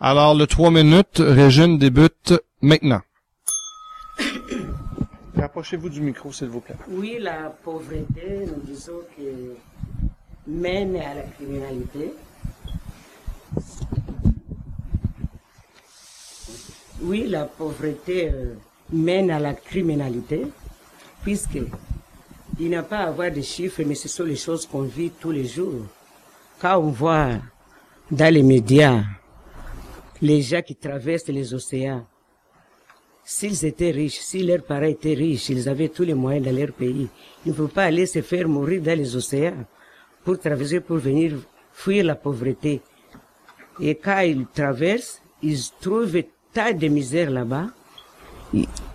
Alors, le 3 minutes, Régine débute maintenant. Rapprochez-vous du micro, s'il vous plaît. Oui, la pauvreté, nous disons que mène à la criminalité. Oui, la pauvreté euh, mène à la criminalité, puisque il n'y a pas à avoir de chiffres, mais ce sont les choses qu'on vit tous les jours. Quand on voit dans les médias les gens qui traversent les océans, S'ils étaient riches, si leurs parents étaient riches, ils avaient tous les moyens dans leur pays. Ils ne peuvent pas aller se faire mourir dans les océans pour traverser, pour venir fuir la pauvreté. Et quand ils traversent, ils trouvent tas de misère là-bas,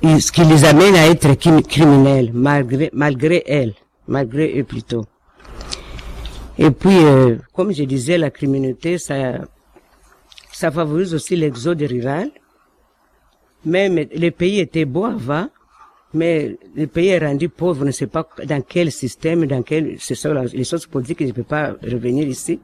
ce qui les amène à être crim- criminels, malgré, malgré elles, malgré eux plutôt. Et puis, euh, comme je disais, la criminalité, ça, ça favorise aussi l'exode rural. Même les pays étaient beaux avant, mais le pays est rendu pauvre, on ne sait pas dans quel système, dans quel, ce sont la- les choses politiques, je ne peux pas revenir ici.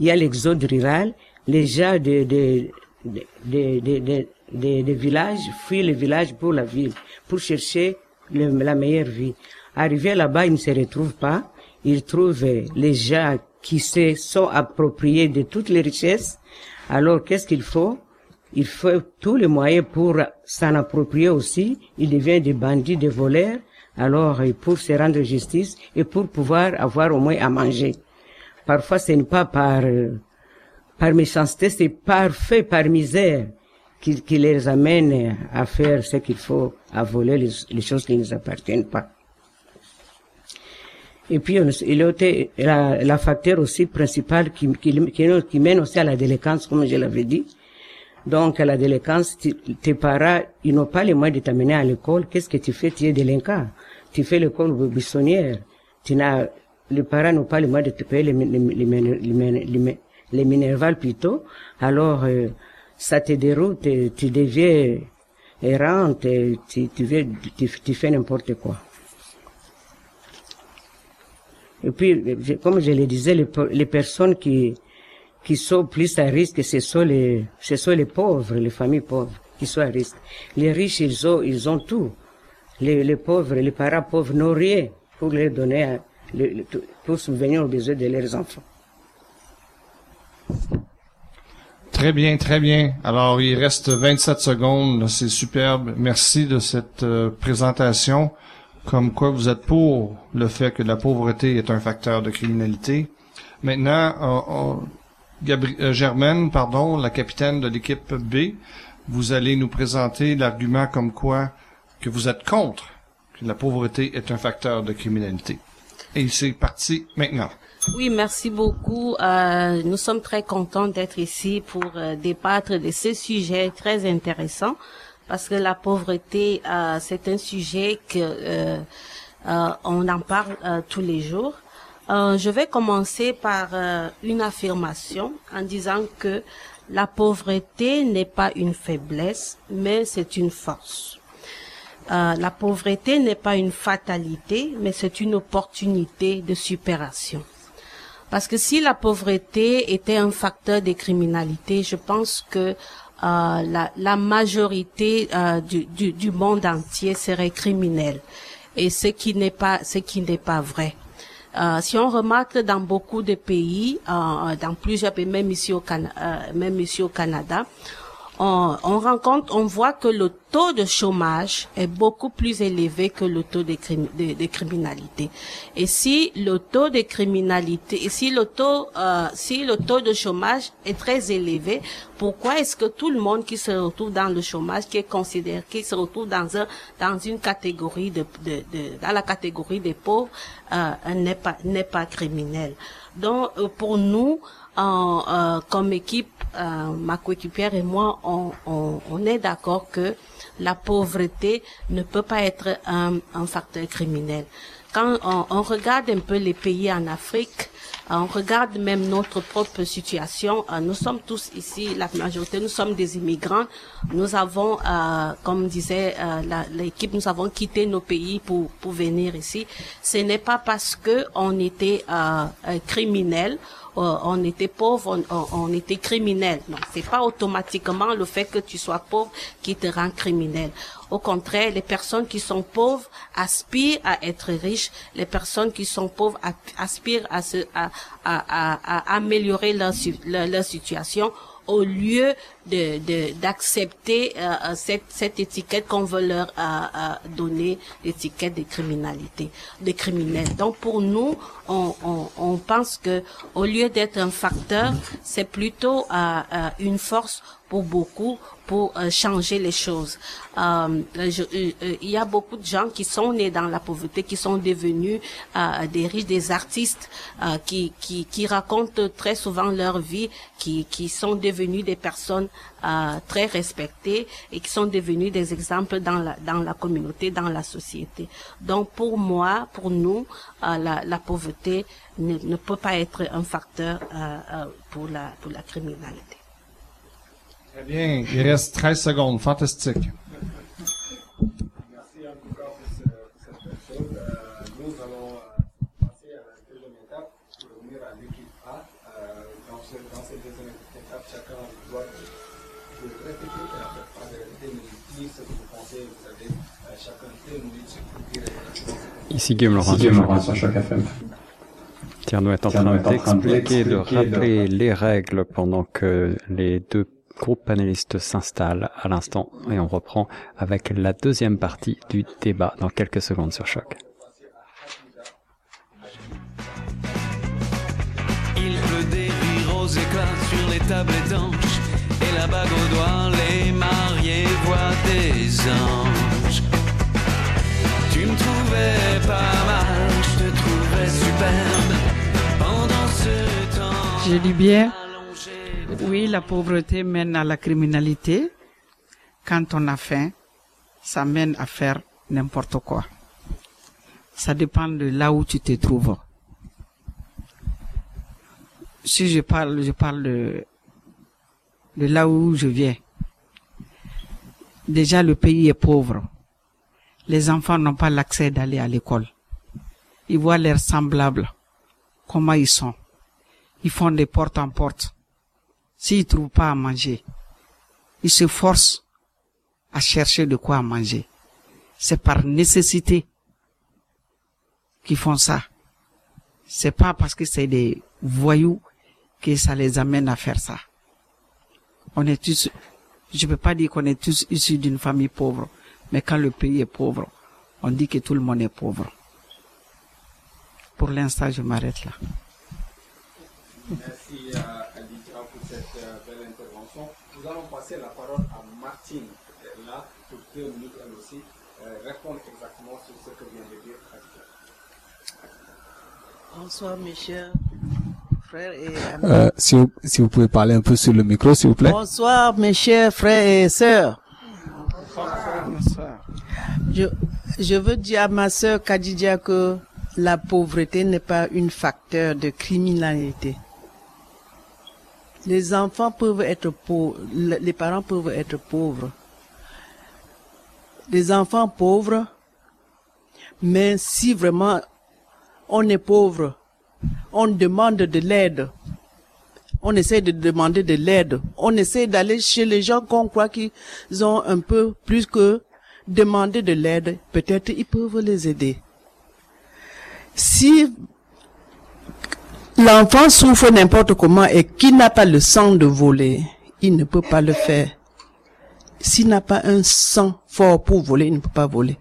Il y a l'exode rural, les gens de, de, de, de, de, de- de- de villages fuient le village pour la ville, pour chercher le- la meilleure vie. Arrivés là-bas, ils ne se retrouvent pas, ils trouvent les gens qui se sont appropriés de toutes les richesses. Alors, qu'est-ce qu'il faut? Il faut tous les moyens pour s'en approprier aussi. Ils deviennent des bandits, des voleurs. Alors, pour se rendre justice et pour pouvoir avoir au moins à manger. Parfois, ce n'est pas par, euh, par méchanceté, c'est par fait, par misère qui, qui les amène à faire ce qu'il faut, à voler les, les choses qui ne nous appartiennent pas. Et puis, il y a été la, la facteur aussi principal qui, qui, qui, mène aussi à la délinquance, comme je l'avais dit. Donc, à la délinquance, tes parents, ils n'ont pas les moyens de t'amener à l'école. Qu'est-ce que tu fais? Tu es délinquant. Tu fais l'école buissonnière. Tu n'as, les parents n'ont pas les moyens de te payer les, les, les, les minervales plutôt. Alors, euh, ça te déroute, tu deviens errante, et tu, fais n'importe quoi. Et puis, comme je le disais, les, personnes qui, sont plus à risque, ce sont les, ce sont les pauvres, les familles pauvres qui sont à risque. Les riches, ils ont, tout. Les, pauvres, les parents pauvres n'ont rien pour leur donner, à- aux besoins de leurs enfants. Très bien, très bien. Alors, il reste 27 secondes. C'est superbe. Merci de cette euh, présentation. Comme quoi vous êtes pour le fait que la pauvreté est un facteur de criminalité. Maintenant, euh, euh, Germaine, pardon, la capitaine de l'équipe B, vous allez nous présenter l'argument comme quoi que vous êtes contre que la pauvreté est un facteur de criminalité. Et c'est parti maintenant. Oui, merci beaucoup. Euh, nous sommes très contents d'être ici pour euh, débattre de ce sujet très intéressant parce que la pauvreté, euh, c'est un sujet que on en parle tous les jours. Je vais commencer par une affirmation en disant que la pauvreté n'est pas une faiblesse, mais c'est une force. La pauvreté n'est pas une fatalité, mais c'est une opportunité de supération. Parce que si la pauvreté était un facteur de criminalité, je pense que euh, la, la, majorité euh, du, du, du, monde entier serait criminelle. Et ce qui n'est pas, ce qui n'est pas vrai. Euh, si on remarque dans beaucoup de pays, euh, dans plusieurs pays, même ici au, Can même ici au Canada, on, on, rencontre, on voit que le taux de chômage est beaucoup plus élevé que le taux de, de, criminalité. Et si le taux de criminalité, et si le taux, euh, si le taux de chômage est très élevé, pourquoi est-ce que tout le monde qui se retrouve dans le chômage, qui est considéré, qui se retrouve dans un, dans une catégorie de, de, de dans la catégorie des pauvres, euh, n'est pas, n'est pas criminel? Donc, euh, pour nous, en, euh, comme équipe, euh, ma coéquipière et moi, on, on, on est d'accord que la pauvreté ne peut pas être un, un facteur criminel. Quand on, on, regarde un peu les pays en Afrique, on regarde même notre propre situation. Nous sommes tous ici, la majorité, nous sommes des immigrants. Nous avons, euh, comme disait euh, l'équipe, nous avons quitté nos pays pour, pour venir ici. Ce n'est pas parce que on était euh, criminels on était pauvre, on, on, était criminel. Non, c'est pas automatiquement le fait que tu sois pauvre qui te rend criminel. Au contraire, les personnes qui sont pauvres aspirent à être riches. Les personnes qui sont pauvres aspirent à, se, à, à, à améliorer leur, leur situation au lieu de d'accepter euh, cette, cette étiquette qu'on veut leur euh, euh, donner, l'étiquette de criminalité, de criminels. Donc pour nous, on, on, on pense que au lieu d'être un facteur, c'est plutôt une force pour beaucoup pour euh, changer les choses. Euh, je, euh, il y a beaucoup de gens qui sont nés dans la pauvreté, qui sont devenus des riches, des artistes, qui, qui, qui racontent très souvent leur vie, qui, qui sont devenus des personnes très respectées et qui sont devenus des exemples dans la, dans la communauté, dans la société. Donc pour moi, pour nous, la, la pauvreté ne, ne, peut pas être un facteur pour, la, pour la criminalité. Très bien. Il reste 13 secondes. Fantastique. Merci en tout cas pour, ce, pour cette belle chose. Euh, nous allons euh, passer à la deuxième étape pour revenir à l'équipe A. Euh, dans, ce, dans cette deuxième étape, chacun doit répéter et en fait pas de répéter, mais dire ce que vous pensez. Vous avez chacun deux minutes pour dire exactement Ici Guillaume Laurent, Guillaume Laurent sur Choc FM. Tierno est en train d'expliquer, de rappeler les règles pendant que les deux groupe panéliste s'installe à l'instant et on reprend avec la deuxième partie du débat dans quelques secondes sur Choc. Il pleut des rires aux éclats sur les tables étanches et la bague au doigt, les mariés voient des anges. Tu me trouvais pas mal, je te trouvais superbe pendant ce temps. Je dis bien oui, la pauvreté mène à la criminalité. Quand on a faim, ça mène à faire n'importe quoi. Ça dépend de là où tu te trouves. Si je parle, je parle de, de là où je viens. Déjà, le pays est pauvre. Les enfants n'ont pas l'accès d'aller à l'école. Ils voient leurs semblables, comment ils sont. Ils font des portes en porte s'ils ne trouvent pas à manger, ils se forcent à chercher de quoi manger. C'est par nécessité qu'ils font ça. C'est pas parce que c'est des voyous que ça les amène à faire ça. On est tous, je peux pas dire qu'on est tous issus d'une famille pauvre, mais quand le pays est pauvre, on dit que tout le monde est pauvre. Pour l'instant, je m'arrête là. Merci à Aditra pour cette euh, belle intervention. Nous allons passer la parole à Martine, qui est là pour deux minutes elle aussi, euh, répondre exactement sur ce que vient de dire. Bonsoir, mes chers frères et amis. Euh, si, vous, si vous pouvez parler un peu sur le micro, s'il vous plaît. Bonsoir, mes chers frères et sœurs. Je, je veux dire à ma sœur Kadidia que la pauvreté n'est pas un facteur de criminalité. Les enfants peuvent être pauvres, le- les parents peuvent être pauvres. Les enfants pauvres, mais si vraiment on est pauvre, on demande de l'aide. On essaie de demander de l'aide. On essaie d'aller chez les gens qu'on croit qu'ils ont un peu plus que demander de l'aide. Peut-être ils peuvent les aider. Si l'enfant souffre n'importe comment et qu'il n'a pas le sang de voler, il ne peut pas le faire. S'il n'a pas un sang fort pour voler, il ne peut pas voler.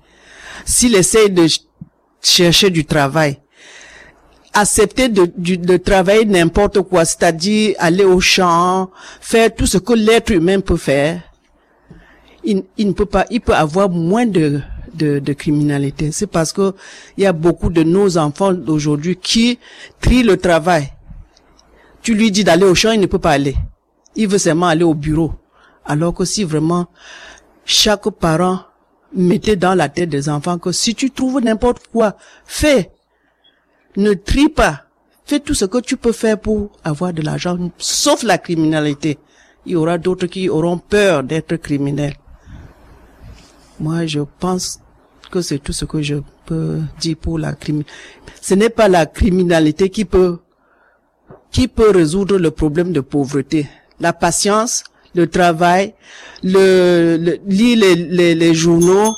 S'il essaie de ch- chercher du travail, accepter de, de travailler n'importe quoi, c'est-à-dire aller au champ, faire tout ce que l'être humain peut faire, il, il ne peut pas, il peut avoir moins de, de, de criminalité. C'est parce que il y a beaucoup de nos enfants d'aujourd'hui qui trient le travail. Tu lui dis d'aller au champ, il ne peut pas aller. Il veut seulement aller au bureau. Alors que si vraiment chaque parent mettait dans la tête des enfants que si tu trouves n'importe quoi, fais. Ne trie pas. Fais tout ce que tu peux faire pour avoir de l'argent, sauf la criminalité. Il y aura d'autres qui auront peur d'être criminels. Moi, je pense que c'est tout ce que je peux dire pour la criminalité. Ce n'est pas la criminalité qui peut, qui peut résoudre le problème de pauvreté. La patience, le travail, le, le lire les, les, les journaux.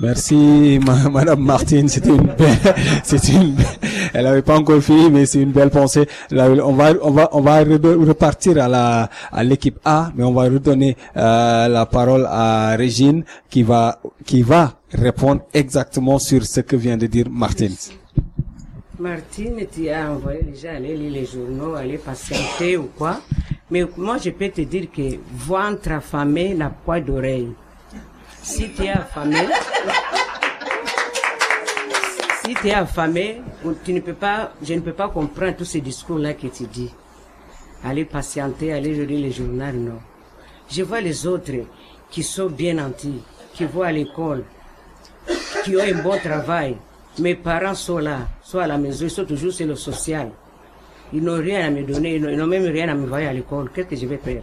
Merci, ma- Madame Martine. C'était une belle, c'était une, elle avait pas encore fini, mais c'est une belle pensée. On va, on va, on va re- repartir à la, à l'équipe A, mais on va redonner euh, la parole à Régine qui va, qui va répondre exactement sur ce que vient de dire Martine. Martine, tu as envoyé gens aller lire les journaux, aller patienter ou quoi. Mais moi, je peux te dire que ventre affamé n'a pas d'oreille. Si tu es affamé, si tu es affamé, tu ne peux pas, je ne peux pas comprendre tous ces discours-là que tu dis. Aller patienter, aller lire les journaux, non. Je vois les autres qui sont bien nantis, qui vont à l'école, qui ont un bon travail. Mes parents sont là, sont à la maison, ils sont toujours sur le social. Ils n'ont rien à me donner, ils n'ont même rien à me envoyer à l'école. Qu'est-ce que je vais faire?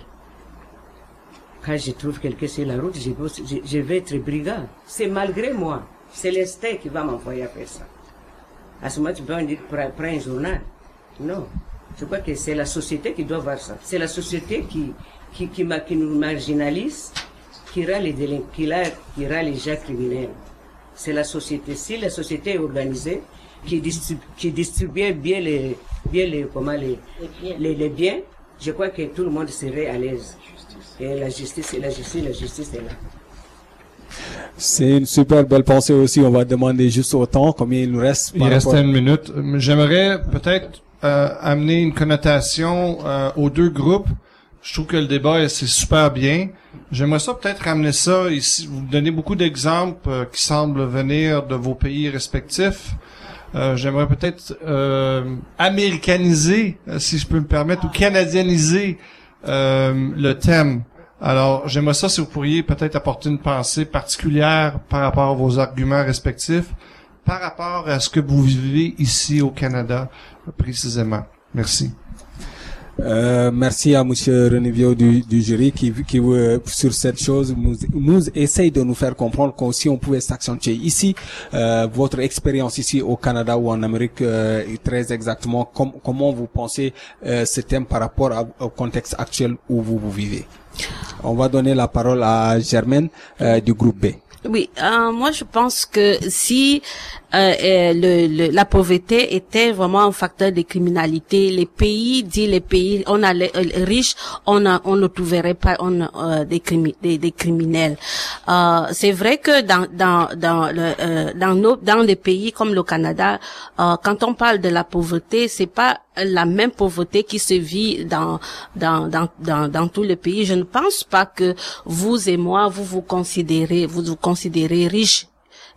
Quand je trouve quelqu'un sur la route, je, vais- je, je vais être brigand. C'est malgré moi. C'est l'instinct qui va m'envoyer à faire ça. À ce moment, tu peux me dire, prends, un journal. Non. Je crois que c'est la société qui doit voir ça. C'est la société qui, qui, qui, qui nous marginalise, qui rend les délin- qui, rend les gens criminels. C'est la société. Si la société est organisée, qui distribue, qui distribue bien les, bien les, comment les, les, les biens, je crois que tout le monde serait à l'aise. Et la justice, la justice, la justice est là. C'est une super belle pensée aussi. On va demander juste autant combien il nous reste. Il par restait rapport- une minute. J'aimerais peut-être euh, amener une connotation euh, aux deux groupes. Je trouve que le débat c'est super bien. J'aimerais ça peut-être ramener ça ici. Vous donnez beaucoup d'exemples euh, qui semblent venir de vos pays respectifs. Euh, J'aimerais peut-être euh, américaniser, euh, si je peux me permettre, ou canadianiser euh, le thème. Alors, j'aimerais ça si vous pourriez peut-être apporter une pensée particulière par rapport à vos arguments respectifs, par rapport à ce que vous vivez ici au Canada, précisément. Merci. Euh, merci à Monsieur Renivio du, du jury qui, qui euh, sur cette chose nous, nous essaye de nous faire comprendre qu'on si on pouvait s'accentuer ici, euh, votre expérience ici au Canada ou en Amérique euh, très exactement com- comment vous pensez euh, ce thème par rapport au contexte actuel où vous vous vivez. On va donner la parole à Germaine euh, du groupe B. Oui, euh, moi je pense que si euh, le, le- la pauvreté était vraiment un facteur de criminalité, les pays, dit les pays, on a les, euh, riches, on on ne trouverait pas on, euh, des, des, des criminels. Euh, c'est vrai que dans dans dans le, euh, dans nos dans des pays comme le Canada, euh, quand on parle de la pauvreté, c'est pas la même pauvreté qui se vit dans dans dans dans, dans tous les pays. Je ne pense pas que vous et moi vous vous considérez vous vous considérez riche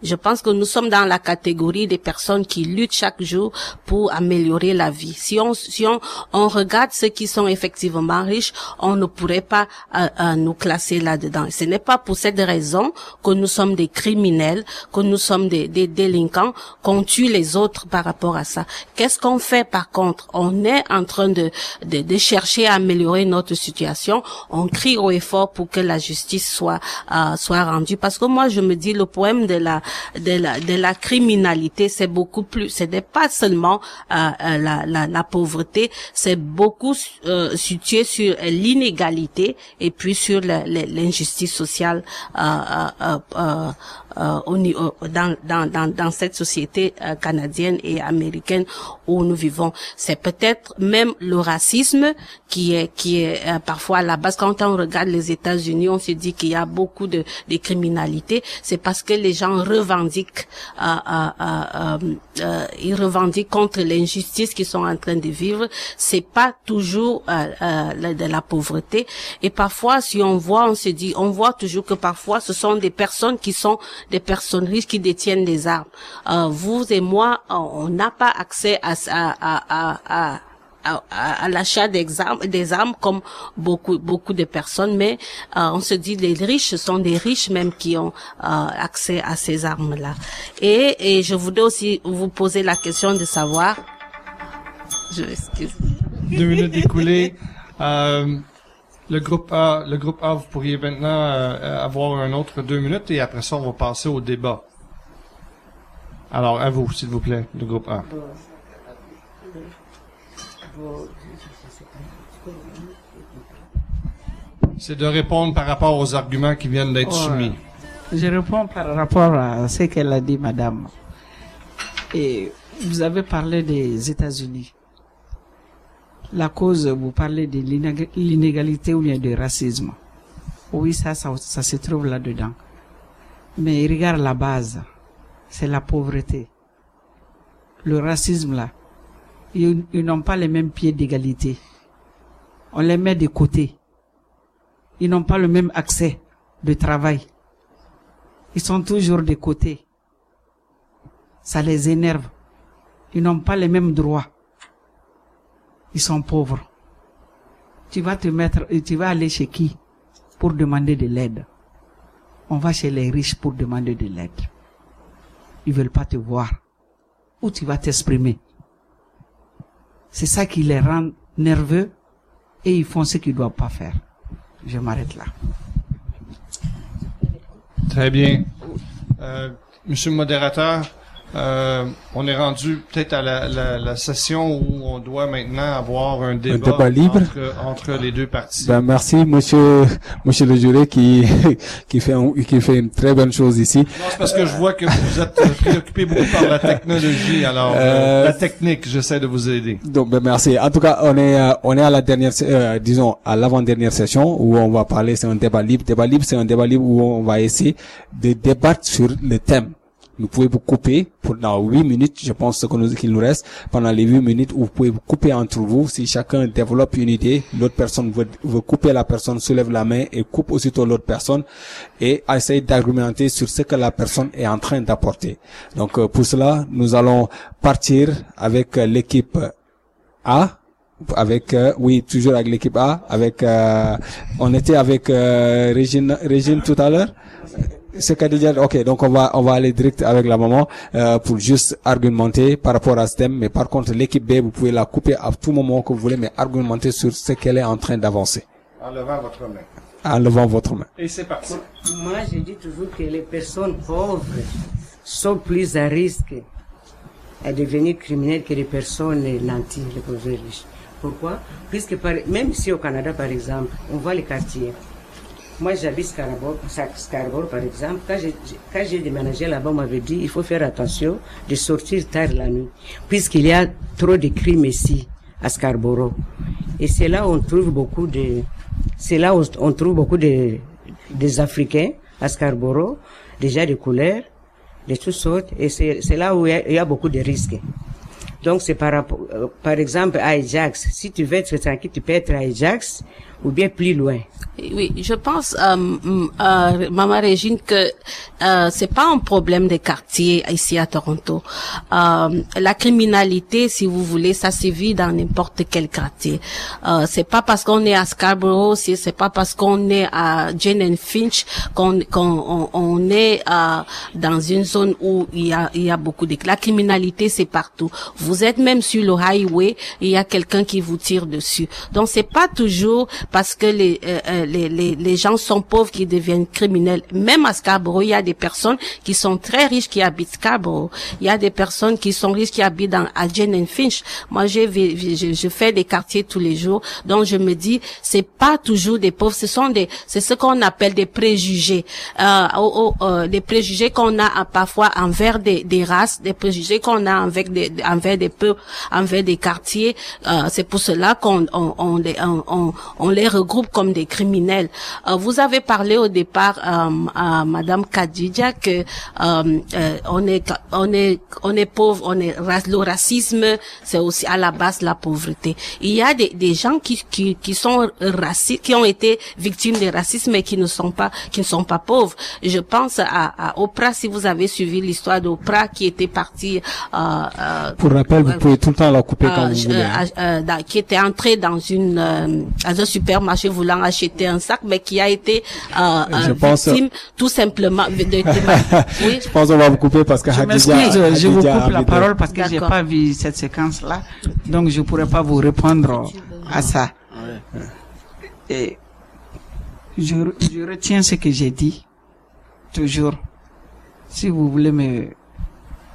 Je pense que nous sommes dans la catégorie des personnes qui luttent chaque jour pour améliorer la vie. Si on, si on, on regarde ceux qui sont effectivement riches, on ne pourrait pas euh, euh, nous classer là-dedans. Ce n'est pas pour cette raison que nous sommes des criminels, que nous sommes des, des délinquants, qu'on tue les autres par rapport à ça. Qu'est-ce qu'on fait par contre? On est en train de, de, de chercher à améliorer notre situation. On crie au effort pour que la justice soit euh, soit rendue. Parce que moi, je me dis, le problème de la de la de la criminalité, c'est beaucoup plus. Ce n'est pas seulement euh, euh, la, la, la pauvreté, c'est beaucoup euh, situé sur l'inégalité et puis sur l'injustice sociale euh, euh, euh, euh, euh, au niveau- dans, dans, dans, dans cette société euh, canadienne et américaine où nous vivons. C'est peut-être même le racisme qui est qui est euh, parfois à la base. Quand on regarde les États-Unis, on se dit qu'il y a beaucoup de, de criminalité. C'est parce que les gens revendiquent, euh, euh, euh, euh, ils revendiquent contre l'injustice qu'ils sont en train de vivre. C'est pas toujours euh, euh, de la pauvreté. Et parfois, si on voit, on se dit, on voit toujours que parfois, ce sont des personnes qui sont des personnes riches qui détiennent des armes. Euh, vous et moi, on n'a pas accès à, à, à, à, à à, l'achat des armes, des armes comme beaucoup beaucoup de personnes, mais euh, on se dit les riches sont des riches même qui ont euh, accès à ces armes là. Et, et je voudrais aussi vous poser la question de savoir. Je m'excuse. Deux minutes écoulées. Euh, le groupe A, le groupe A, vous pourriez maintenant euh, avoir un autre deux minutes et après ça, on va passer au débat. Alors, à vous, s'il vous plaît, le groupe A. C'est de répondre par rapport aux arguments qui viennent d'être soumis. Je réponds par rapport à ce qu'elle a dit, madame. Et vous avez parlé des États-Unis. La cause, vous parlez de l'inég- l'inégalité ou bien du racisme. Oui, ça, ça, ça se trouve là-dedans. Mais regarde la base. C'est la pauvreté. Le racisme, là. Ils, ils n'ont pas les mêmes pieds d'égalité. On les met de côté. Ils n'ont pas le même accès de travail. Ils sont toujours de côté. Ça les énerve. Ils n'ont pas les mêmes droits. Ils sont pauvres. Tu vas te mettre, et tu vas aller chez qui pour demander de l'aide? On va chez les riches pour demander de l'aide. Ils veulent pas te voir. Où tu vas t'exprimer? C'est ça qui les rend nerveux et ils font ce qu'ils doivent pas faire. Je m'arrête là. Très bien. Euh, monsieur le modérateur, euh, on est rendu peut-être à la, la, la session où on doit maintenant avoir un débat, débat libre. Entre, entre les deux parties. Ben, merci, monsieur, monsieur le juré, qui, qui fait, un- qui fait une très bonne chose ici. Non, c'est parce que je vois que vous êtes préoccupé beaucoup par la technologie. Alors, euh, Euh, la technique, j'essaie de vous aider. Donc, ben, merci. En tout cas, on est, euh, on est à la dernière, euh, disons, à l'avant-dernière session où on va parler, c'est un débat libre. Débat libre, c'est un débat libre où on va essayer de débattre sur le thème. Vous pouvez vous couper dans huit minutes, je pense qu'il nous reste, pendant les huit minutes où vous pouvez vous couper entre vous. Si chacun développe une idée, l'autre personne veut, veut couper la personne, soulève la main et coupe aussitôt l'autre personne et essaye d'argumenter sur ce que la personne est en train d'apporter. Donc, euh, pour cela, nous allons partir avec euh, l'équipe a. Avec euh, oui toujours avec l'équipe A. Avec euh, on était avec euh, Régine Régine tout à l'heure c'est Khadija ok donc on va on va aller direct avec la maman euh, pour juste argumenter par rapport à ce thème mais par contre l'équipe B vous pouvez la couper à tout moment que vous voulez mais argumenter sur ce qu'elle est en train d'avancer En levant votre main. en levant votre main Et c'est parti. Moi, je dis toujours que les personnes pauvres sont plus à risque à devenir criminels que les personnes nanties, les pauvres riches. Pourquoi? Puisque par- même ici au Canada, par exemple, on voit les quartiers. Moi, j'habite Scarborough, Scarborough, par exemple. Quand j'ai déménagé là-bas, on m'avait dit il faut faire attention de sortir tard la nuit, puisqu'il y a trop de crimes ici, à Scarborough. Et c'est là où on trouve beaucoup de... C'est là où on trouve beaucoup de, des Africains, à Scarborough, déjà de couleurs, de toutes sortes, et c'est là où il y, a, beaucoup de risques. Donc c'est par euh, par exemple à Ajax. Si tu veux être tranquille, tu peux être à Ajax ou bien plus loin. Oui, je pense, euh, euh, Maman Régine, que euh, c'est pas un problème des quartiers ici à Toronto. Euh, la criminalité, si vous voulez, ça se vit dans n'importe quel quartier. Euh, c'est pas parce qu'on est à Scarborough, c'est pas parce qu'on est à Jane and Finch qu'on qu'on on, on est euh, dans une zone où il y a il y a beaucoup de la criminalité, c'est partout. Vous êtes même sur le highway, il y a quelqu'un qui vous tire dessus. Donc c'est pas toujours parce que les euh, euh, les, les, les gens sont pauvres qui deviennent criminels. Même à Scarborough, il y a des personnes qui sont très riches qui habitent Scarborough. Il y a des personnes qui sont riches qui habitent dans, à and Finch. Moi, je, je fais des quartiers tous les jours. Donc, je me dis, c'est pas toujours des pauvres. Ce sont des, c'est ce qu'on appelle des préjugés. Euh, au- au- euh, des préjugés qu'on a euh, parfois envers des, des races, des préjugés qu'on a envers des, envers des peuples, envers des quartiers. Euh, c'est pour cela qu'on on, on, on- on les regroupe comme des criminels. Euh, vous avez parlé au départ euh, à Madame Kadidja que euh, euh, on est on est on est pauvre, on est le racisme, c'est aussi à la base la pauvreté. Il y a des, des gens qui, qui qui sont racistes, qui ont été victimes de racisme et qui ne sont pas qui ne sont pas pauvres. Je pense à, à Oprah si vous avez suivi l'histoire d'Oprah qui était partie euh, euh, Pour rappel, vous pouvez tout le temps la couper quand vous voulez. hein. qui était entré dans une euh, dans un supermarché voulant acheter un sac, mais qui a été euh, Je euh, pense- victime tout simplement de, de- oui. Je pense qu'on va vous couper parce que Je Hadija, m'excuse, je vous coupe la parole parce que j'ai pas vu cette séquence-là, donc je pourrais pas vous répondre à ça. Et je, je retiens ce que j'ai dit toujours. Si vous voulez me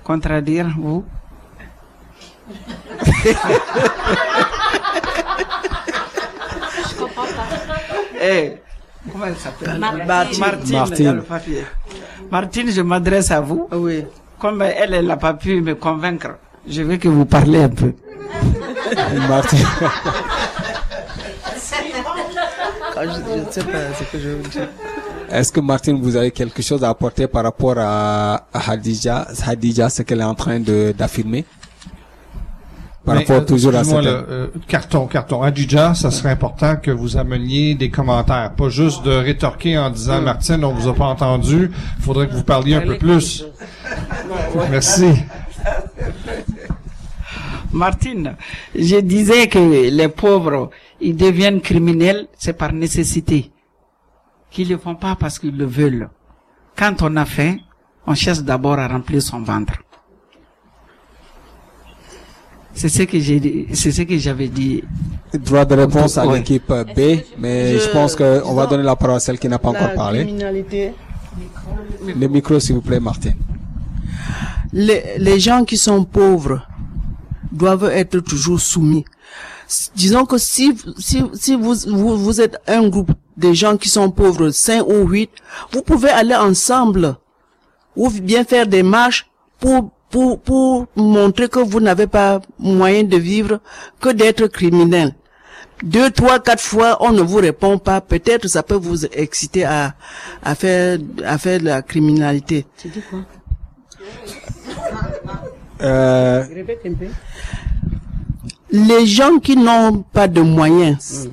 contradire, vous. Eh, comment elle s'appelle Martine. Martine. Martine. Martine, je m'adresse à vous. Oui. Comme elle, elle n'a pas pu me convaincre, je veux que vous parlez un peu. Martin. Ah, je ne sais pas ce que je veux dire. Est-ce que Martine, vous avez quelque chose à apporter par rapport à, à Hadija, Hadija, ce qu'elle est en train de d'affirmer? Par Mais, rapport euh, toujours à cette... euh, carton, carton. Adija, ça serait important que vous ameniez des commentaires, pas juste de rétorquer en disant Martine, on vous a pas entendu. Il faudrait que vous parliez un peu plus. Merci. Martine, je disais que les pauvres, ils deviennent criminels, c'est par nécessité. Qu'ils ne le font pas parce qu'ils le veulent. Quand on a faim, on cherche d'abord à remplir son ventre. C'est ce que j'ai dit, c'est ce que j'avais dit. Droit de réponse à Ouais. l'équipe B, mais je, Je- pense que on va donner la parole à celle qui n'a pas encore La parlé. criminalité. Le micro, s'il vous plaît, Martine. les, les gens qui sont pauvres doivent être toujours soumis. Disons que si, si, si vous, vous, vous êtes un groupe de gens qui sont pauvres, 5 ou 8, vous pouvez aller ensemble ou bien faire des marches pour, pour, pour montrer que vous n'avez pas moyen de vivre que d'être criminel. Deux, trois, quatre fois, on ne vous répond pas. Peut-être ça peut vous exciter à, à faire, à faire de la criminalité. Euh, Répète un peu. les gens qui n'ont pas de moyens,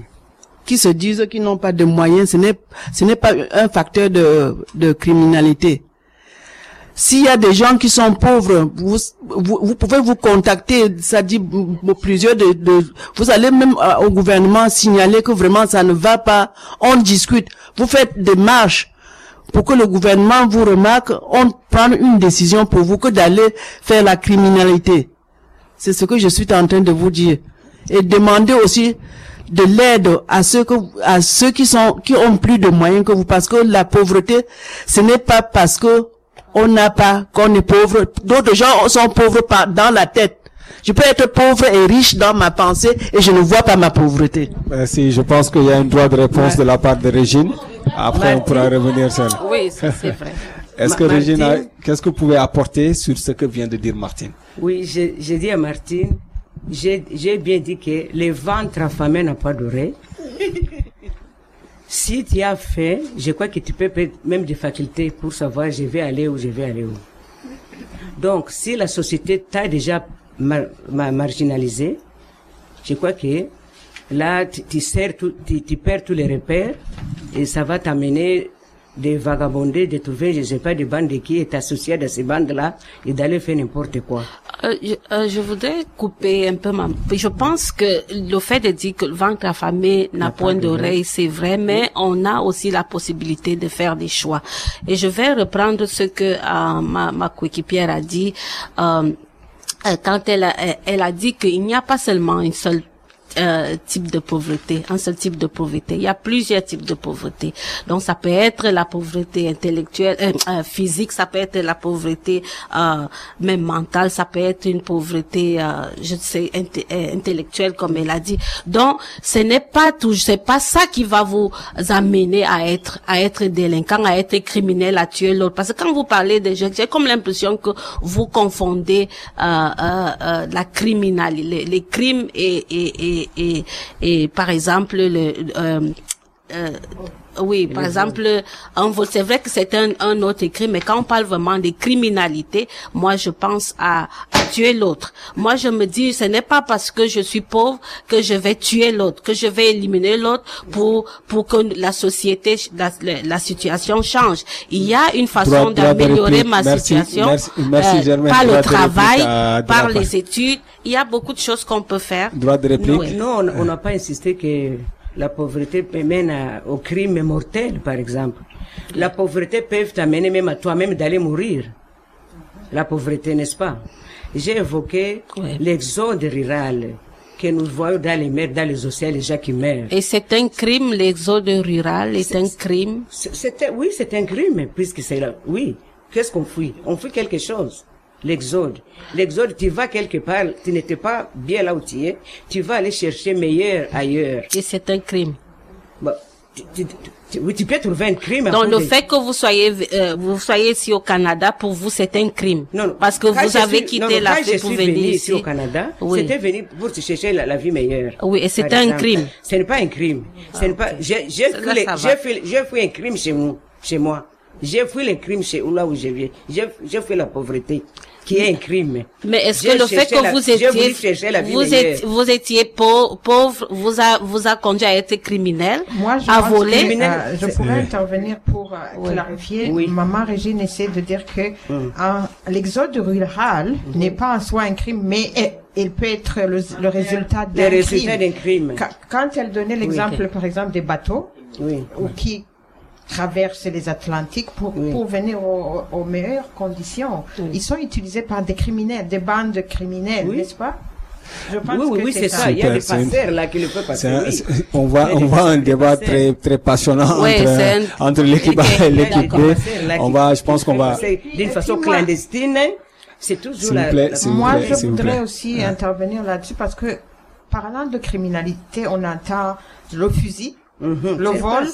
qui se disent qu'ils n'ont pas de moyens, ce n'est, ce n'est pas un facteur de, de criminalité. S'il y a des gens qui sont pauvres, vous, vous, vous pouvez vous contacter, ça dit plusieurs de, de- vous allez même euh, au gouvernement signaler que vraiment ça ne va pas, on discute, vous faites des marches pour que le gouvernement vous remarque, on prend une décision pour vous que d'aller faire la criminalité. C'est ce que je suis en train de vous dire. Et demander aussi de l'aide à ceux que, à ceux qui sont, qui ont plus de moyens que vous, parce que la pauvreté, ce n'est pas parce que on n'a pas, qu'on est pauvre. D'autres gens sont pauvres par, dans la tête. Je peux être pauvre et riche dans ma pensée et je ne vois pas ma pauvreté. merci. Je pense qu'il y a un droit de réponse de la part de Régine. Après, on pourra revenir sur. Oui, ça, c'est vrai. Est-ce que Ma- Régine, a- Martine qu'est-ce que vous pouvez apporter sur ce que vient de dire Martine? Oui, j'ai j'ai dit à Martine, j'ai j'ai bien dit que le ventre affamé n'a pas d'oreille. Si tu as faim, je crois que tu peux même des facultés pour savoir je vais aller où je vais aller où. Donc, si la société t'a déjà mar- ma- marginalisé, je crois que là, tu, tout- tu, tu perds tous les repères et ça va t'amener de vagabonder, de trouver, je sais pas, des bandes qui est associée à ces bandes-là et d'aller faire n'importe quoi. Euh, je, euh, je voudrais couper un peu ma... Je pense que le fait de dire que le ventre affamé n'a point d'oreille, c'est vrai, mais on a aussi la possibilité de faire des choix. Et je vais reprendre ce que euh, ma, ma coéquipière a dit euh, euh, quand elle a, elle a dit qu'il n'y a pas seulement une seule euh, type de pauvreté, un seul type de pauvreté. Il y a plusieurs types de pauvreté. Donc ça peut être la pauvreté intellectuelle, euh, euh, physique, ça peut être la pauvreté euh, même mentale, ça peut être une pauvreté, euh, je sais, euh, intellectuelle comme elle a dit. Donc ce n'est pas tout, c'est pas ça qui va vous amener à être à être délinquant, à être criminel, à tuer l'autre. Parce que quand vous parlez de jeunes, j'ai comme l'impression que vous confondez la criminalité, les, les crimes et et, et et et par exemple le euh, euh, oui, par exemple, un vol, c'est vrai que c'est un, un autre crime, mais quand on parle vraiment de criminalité, moi je pense à, à tuer l'autre. Moi je me dis, ce n'est pas parce que je suis pauvre que je vais tuer l'autre, que je vais éliminer l'autre pour pour que la société, la, la, situation change. Il y a une façon d'améliorer ma Merci, situation merci, merci, euh, par le travail, par les études. Il y a beaucoup de choses qu'on peut faire. Droit de réplique. Non, non, on n'a pas insisté que la pauvreté peut mène à- au crime mortel, par exemple. La pauvreté peut t'amener même à toi-même d'aller mourir. La pauvreté, n'est-ce pas? J'ai évoqué Ouais. l'exode rural que nous voyons dans les mers, dans les océans, les gens qui meurent. Et c'est un crime, l'exode rural est un crime? C'est- C'était, oui, c'est un crime, puisque c'est là. Oui. Qu'est-ce qu'on fuit? On fuit quelque chose. L'exode. L'exode, tu vas quelque part, tu n'étais pas bien là où tu es, tu vas aller chercher meilleur ailleurs. Et c'est un crime. Bah, tu, tu- tu- oui, tu peux trouver un crime. Donc le fait que vous soyez euh, vous soyez ici au Canada pour vous c'est un crime Non, non. parce que vous avez suis- quitté non, l'Afrique je pour venir venu ici ici au Canada, Oui. c'était venu pour te chercher la, la vie meilleure. Oui, et c'est Par un crime. Ce n'est pas un crime. Ce n'est pas. J'ai j'ai fui j'ai un crime chez moi, chez moi. J'ai fui les crimes chez là où je viens. J'ai j'ai fui la pauvreté, qui est un crime. Mais est-ce que le fait que la- vous étiez chercher la vie vous êtes vous étiez pau- pauvre vous a vous a conduit à être criminel Moi, je à voler euh, je pourrais Oui. intervenir pour euh, Oui. clarifier. Oui. Maman Régine essaie de dire que hein, l'exode rural n'est pas en soi un crime, mais est- il peut être le, le résultat Le d'un résultat d'un crime. crime. Quand, quand elle donnait l'exemple, par exemple, des bateaux Oui. ou qui traversent les Atlantiques pour, Oui. pour venir au- aux meilleures conditions, ils sont utilisés par des criminels, des bandes criminelles, Oui. n'est-ce pas? Je pense Oui, oui, que oui, c'est ça. Il y a des passeurs là qui le peuvent passer. un- oui. on voit, on voit un débat très, très passionnant Ouais, entre, un- entre l'équipe et l'équipe B. On va, je pense qu'on va, C'est d'une façon clandestine. C'est toujours la, plaît, la- Moi, plaît, je voudrais aussi intervenir là-dessus parce que parlant de criminalité, on entend le fusil, Mhm, le vol. pas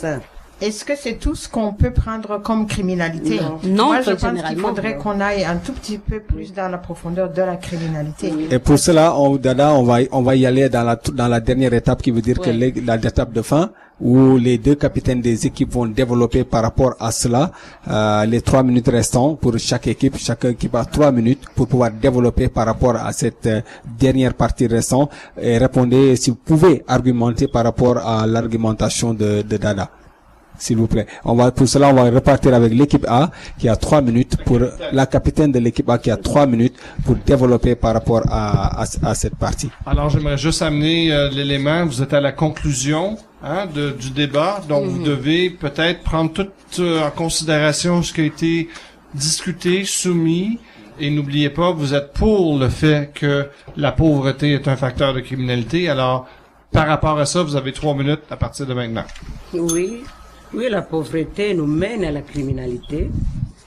ça. Est-ce que c'est tout ce qu'on peut prendre comme criminalité Non. Non, Moi, je pense qu'il faudrait qu'on aille un tout petit peu plus dans la profondeur de la criminalité. Et pour cela, on, Dada, on va, on va y aller dans la, dans la dernière étape qui veut dire que Ouais. les- la l'étape de fin où les deux capitaines des équipes vont développer par rapport à cela euh, les trois minutes restantes pour chaque équipe. Chaque équipe a trois minutes pour pouvoir développer par rapport à cette euh, dernière partie restante et répondez si vous pouvez argumenter par rapport à l'argumentation de, de Dada. S'il vous plaît. On va, pour cela, on va repartir avec l'équipe A qui a trois minutes pour la capitaine de l'équipe A qui a trois minutes pour développer par rapport à, à, à cette partie. Alors, j'aimerais juste amener euh, l'élément. Vous êtes à la conclusion hein, de- du débat, donc vous devez peut-être prendre tout euh, en considération ce qui a été discuté, soumis, et n'oubliez pas, vous êtes pour le fait que la pauvreté est un facteur de criminalité. Alors, par rapport à ça, vous avez trois minutes à partir de maintenant. Oui, oui, la pauvreté nous mène à la criminalité.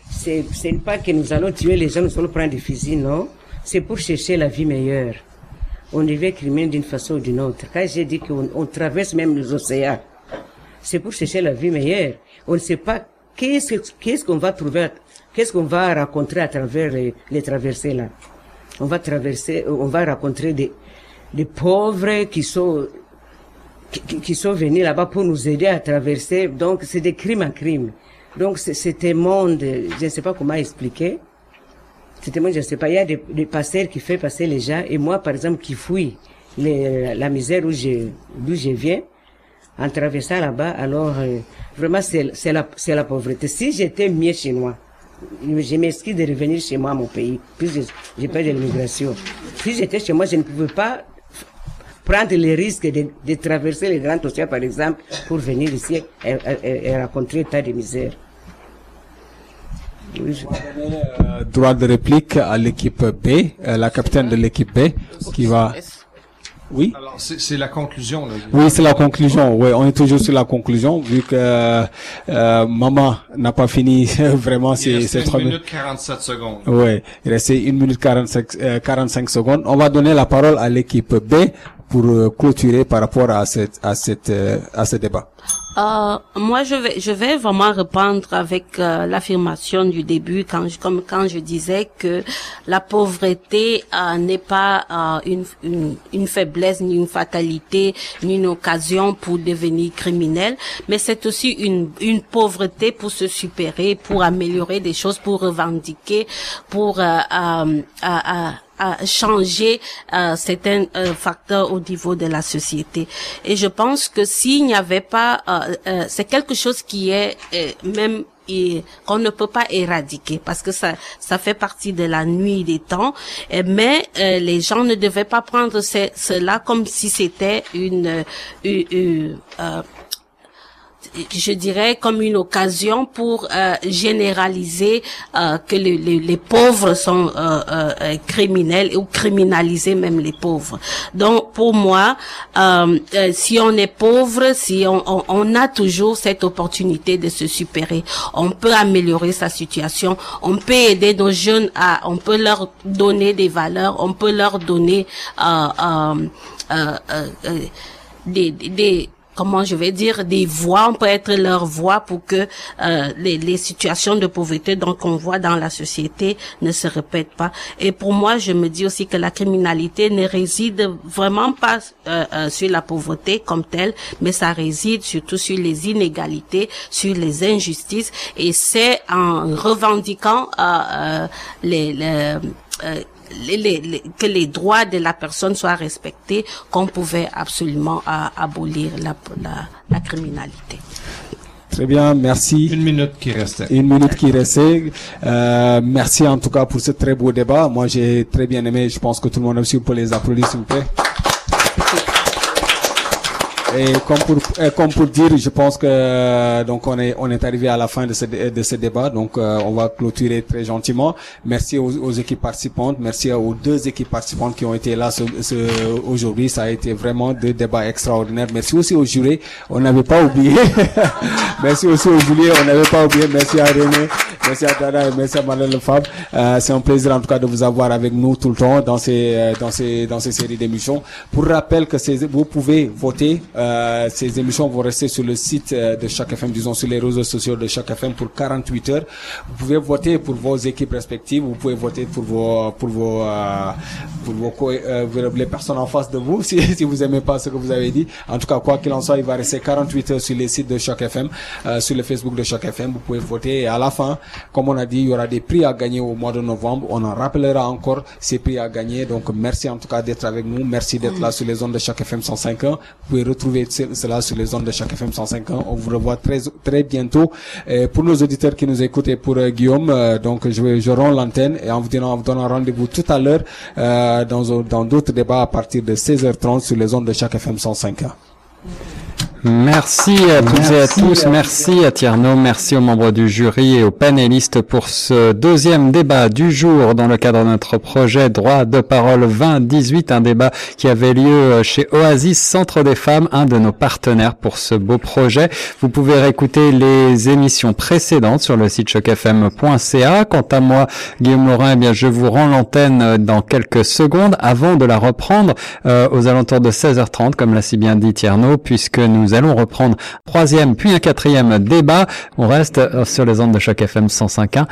C'est, ce n'est pas que nous allons tuer les gens, nous allons prendre des fusils, non? C'est pour chercher la vie meilleure. On devient criminel d'une façon ou d'une autre. Quand j'ai dit qu'on on traverse même les océans, c'est pour chercher la vie meilleure. On ne sait pas qu'est-ce, que- qu'est-ce qu'on va trouver, qu'est-ce qu'on va rencontrer à travers les, les traversées là. On va traverser, on va rencontrer des, des pauvres qui sont qui, qui- sont venus là-bas pour nous aider à traverser. Donc, c'est des crimes en crimes. Donc, un monde, je ne sais pas comment expliquer. C'était moi, je sais pas, il y a des, des pasteurs qui fait passer les gens, et moi, par exemple, qui fouille les, la misère où je, d'où je viens, en traversant là-bas, alors, euh, vraiment, c'est, la, la pauvreté. Si j'étais mieux chez moi, je m'excuse de revenir chez moi, mon pays, puisque j'ai pas de l'immigration. Si j'étais chez moi, je ne pouvais pas prendre le risque de, de traverser les grands océans, par exemple, pour venir ici et, et, et- et rencontrer tas de misère. Oui, je- Euh, droit de réplique à l'équipe B, euh, la capitaine de l'équipe B, qui va. Oui. Alors, c'est la conclusion. Là. Oui, c'est la conclusion. Oui, on est toujours sur la conclusion, vu que euh, maman n'a pas fini vraiment ces, trois minute 47 secondes. Oui, il restait une minute 45, euh, 45 secondes. On va donner la parole à l'équipe B pour euh, clôturer par rapport à cette à cette euh, à ce débat. Euh, moi, je vais, je vais vraiment répondre avec euh, l'affirmation du début, quand je, comme quand je disais que la pauvreté euh, n'est pas euh, une, une, une faiblesse, ni une fatalité, ni une occasion pour devenir criminel, mais c'est aussi une, une pauvreté pour se supérer, pour améliorer des choses, pour revendiquer, pour euh, euh, euh, à changer euh, certains euh, facteurs au niveau de la société. Et je pense que s'il n'y avait pas, euh, euh, c'est quelque chose qui est euh, même et qu'on ne peut pas éradiquer parce que ça ça fait partie de la nuit des temps mais euh, les gens ne devaient pas prendre ce- cela comme si c'était une, euh, une- une, euh, je dirais comme une occasion pour euh, généraliser euh, que les, les, les pauvres sont euh, euh, euh, criminels ou criminaliser même les pauvres. Donc pour moi, euh, si on est pauvre, si on, on, on a toujours cette opportunité de se supérer, on peut améliorer sa situation, on peut aider nos jeunes à, on peut leur donner des valeurs, on peut leur donner des- des comment je vais dire des voix on peut être leur voix pour que euh, les, les situations de pauvreté donc qu'on voit dans la société ne se répètent pas. Et pour moi je me dis aussi que la criminalité ne réside vraiment pas euh, euh, sur la pauvreté comme telle mais ça réside surtout sur les inégalités sur les injustices. Et c'est en revendiquant euh, euh, les, euh, les- les- les- que les droits de la personne soient respectés, qu'on pouvait absolument euh, abolir la, la, la criminalité. Très bien, merci. Une minute qui restait. Une minute qui restait. Euh, merci en tout cas pour ce très beau débat. Moi, j'ai très bien aimé. Je pense que tout le monde aussi pour les applaudir, s'il vous plaît. Et comme pour, comme pour dire, je pense que euh, donc on est on est arrivé à la fin de ce de ce débat, donc euh, on va clôturer très gentiment. Merci aux, aux équipes participantes, merci aux deux équipes participantes qui ont été là ce, ce- aujourd'hui. Ça a été vraiment deux débats extraordinaires. Merci aussi aux jurés, on n'avait pas oublié. merci aussi aux jurés, on n'avait pas oublié. Merci à René, merci à Dada et merci à Madeleine Fab. Euh, C'est un plaisir en tout cas de vous avoir avec nous tout le temps dans ces euh, dans ces dans ces séries d'émissions. Pour rappel que vous pouvez voter. Euh, ces émissions vont rester sur le site euh, de chaque FM, disons sur les réseaux sociaux de chaque FM pour 48 heures. Vous pouvez voter pour vos équipes respectives. Vous pouvez voter pour vos pour vos euh, pour vos euh, les personnes en face de vous si si vous aimez pas ce que vous avez dit. En tout cas, quoi qu'il en soit, il va rester 48 heures sur les sites de chaque FM, euh, sur le Facebook de chaque FM. Vous pouvez voter et à la fin, comme on a dit, il y aura des prix à gagner au mois de novembre. On en rappellera encore ces prix à gagner. Donc merci en tout cas d'être avec nous. Merci d'être là sur les ondes de chaque FM 105.1. Vous pouvez retrouver ce- cela sur les ondes de chaque FM 105.1. On vous revoit très très bientôt. Pour nos auditeurs qui nous écoutent et pour euh, Guillaume, euh, donc je je rends l'antenne et en vous donnant, donnant rendez-vous tout à l'heure euh, dans dans d'autres débats à partir de 16h30 sur les ondes de chaque FM 105.1. Merci à toutes et à tous. Merci à Tierno. Merci aux membres du jury et aux panélistes pour ce deuxième débat du jour dans le cadre de notre projet Droit de parole 2018. Un débat qui avait lieu chez Oasis Centre des femmes, un de nos partenaires pour ce beau projet. Vous pouvez réécouter les émissions précédentes sur le site chocfm.ca. Quant à moi, Guillaume Laurin, eh bien, je vous rends l'antenne dans quelques secondes avant de la reprendre euh, aux alentours de 16h30, comme l'a si bien dit Tierno, puisque nous allons reprendre troisième puis un quatrième débat. On reste euh, sur les ondes de choc FM 105.1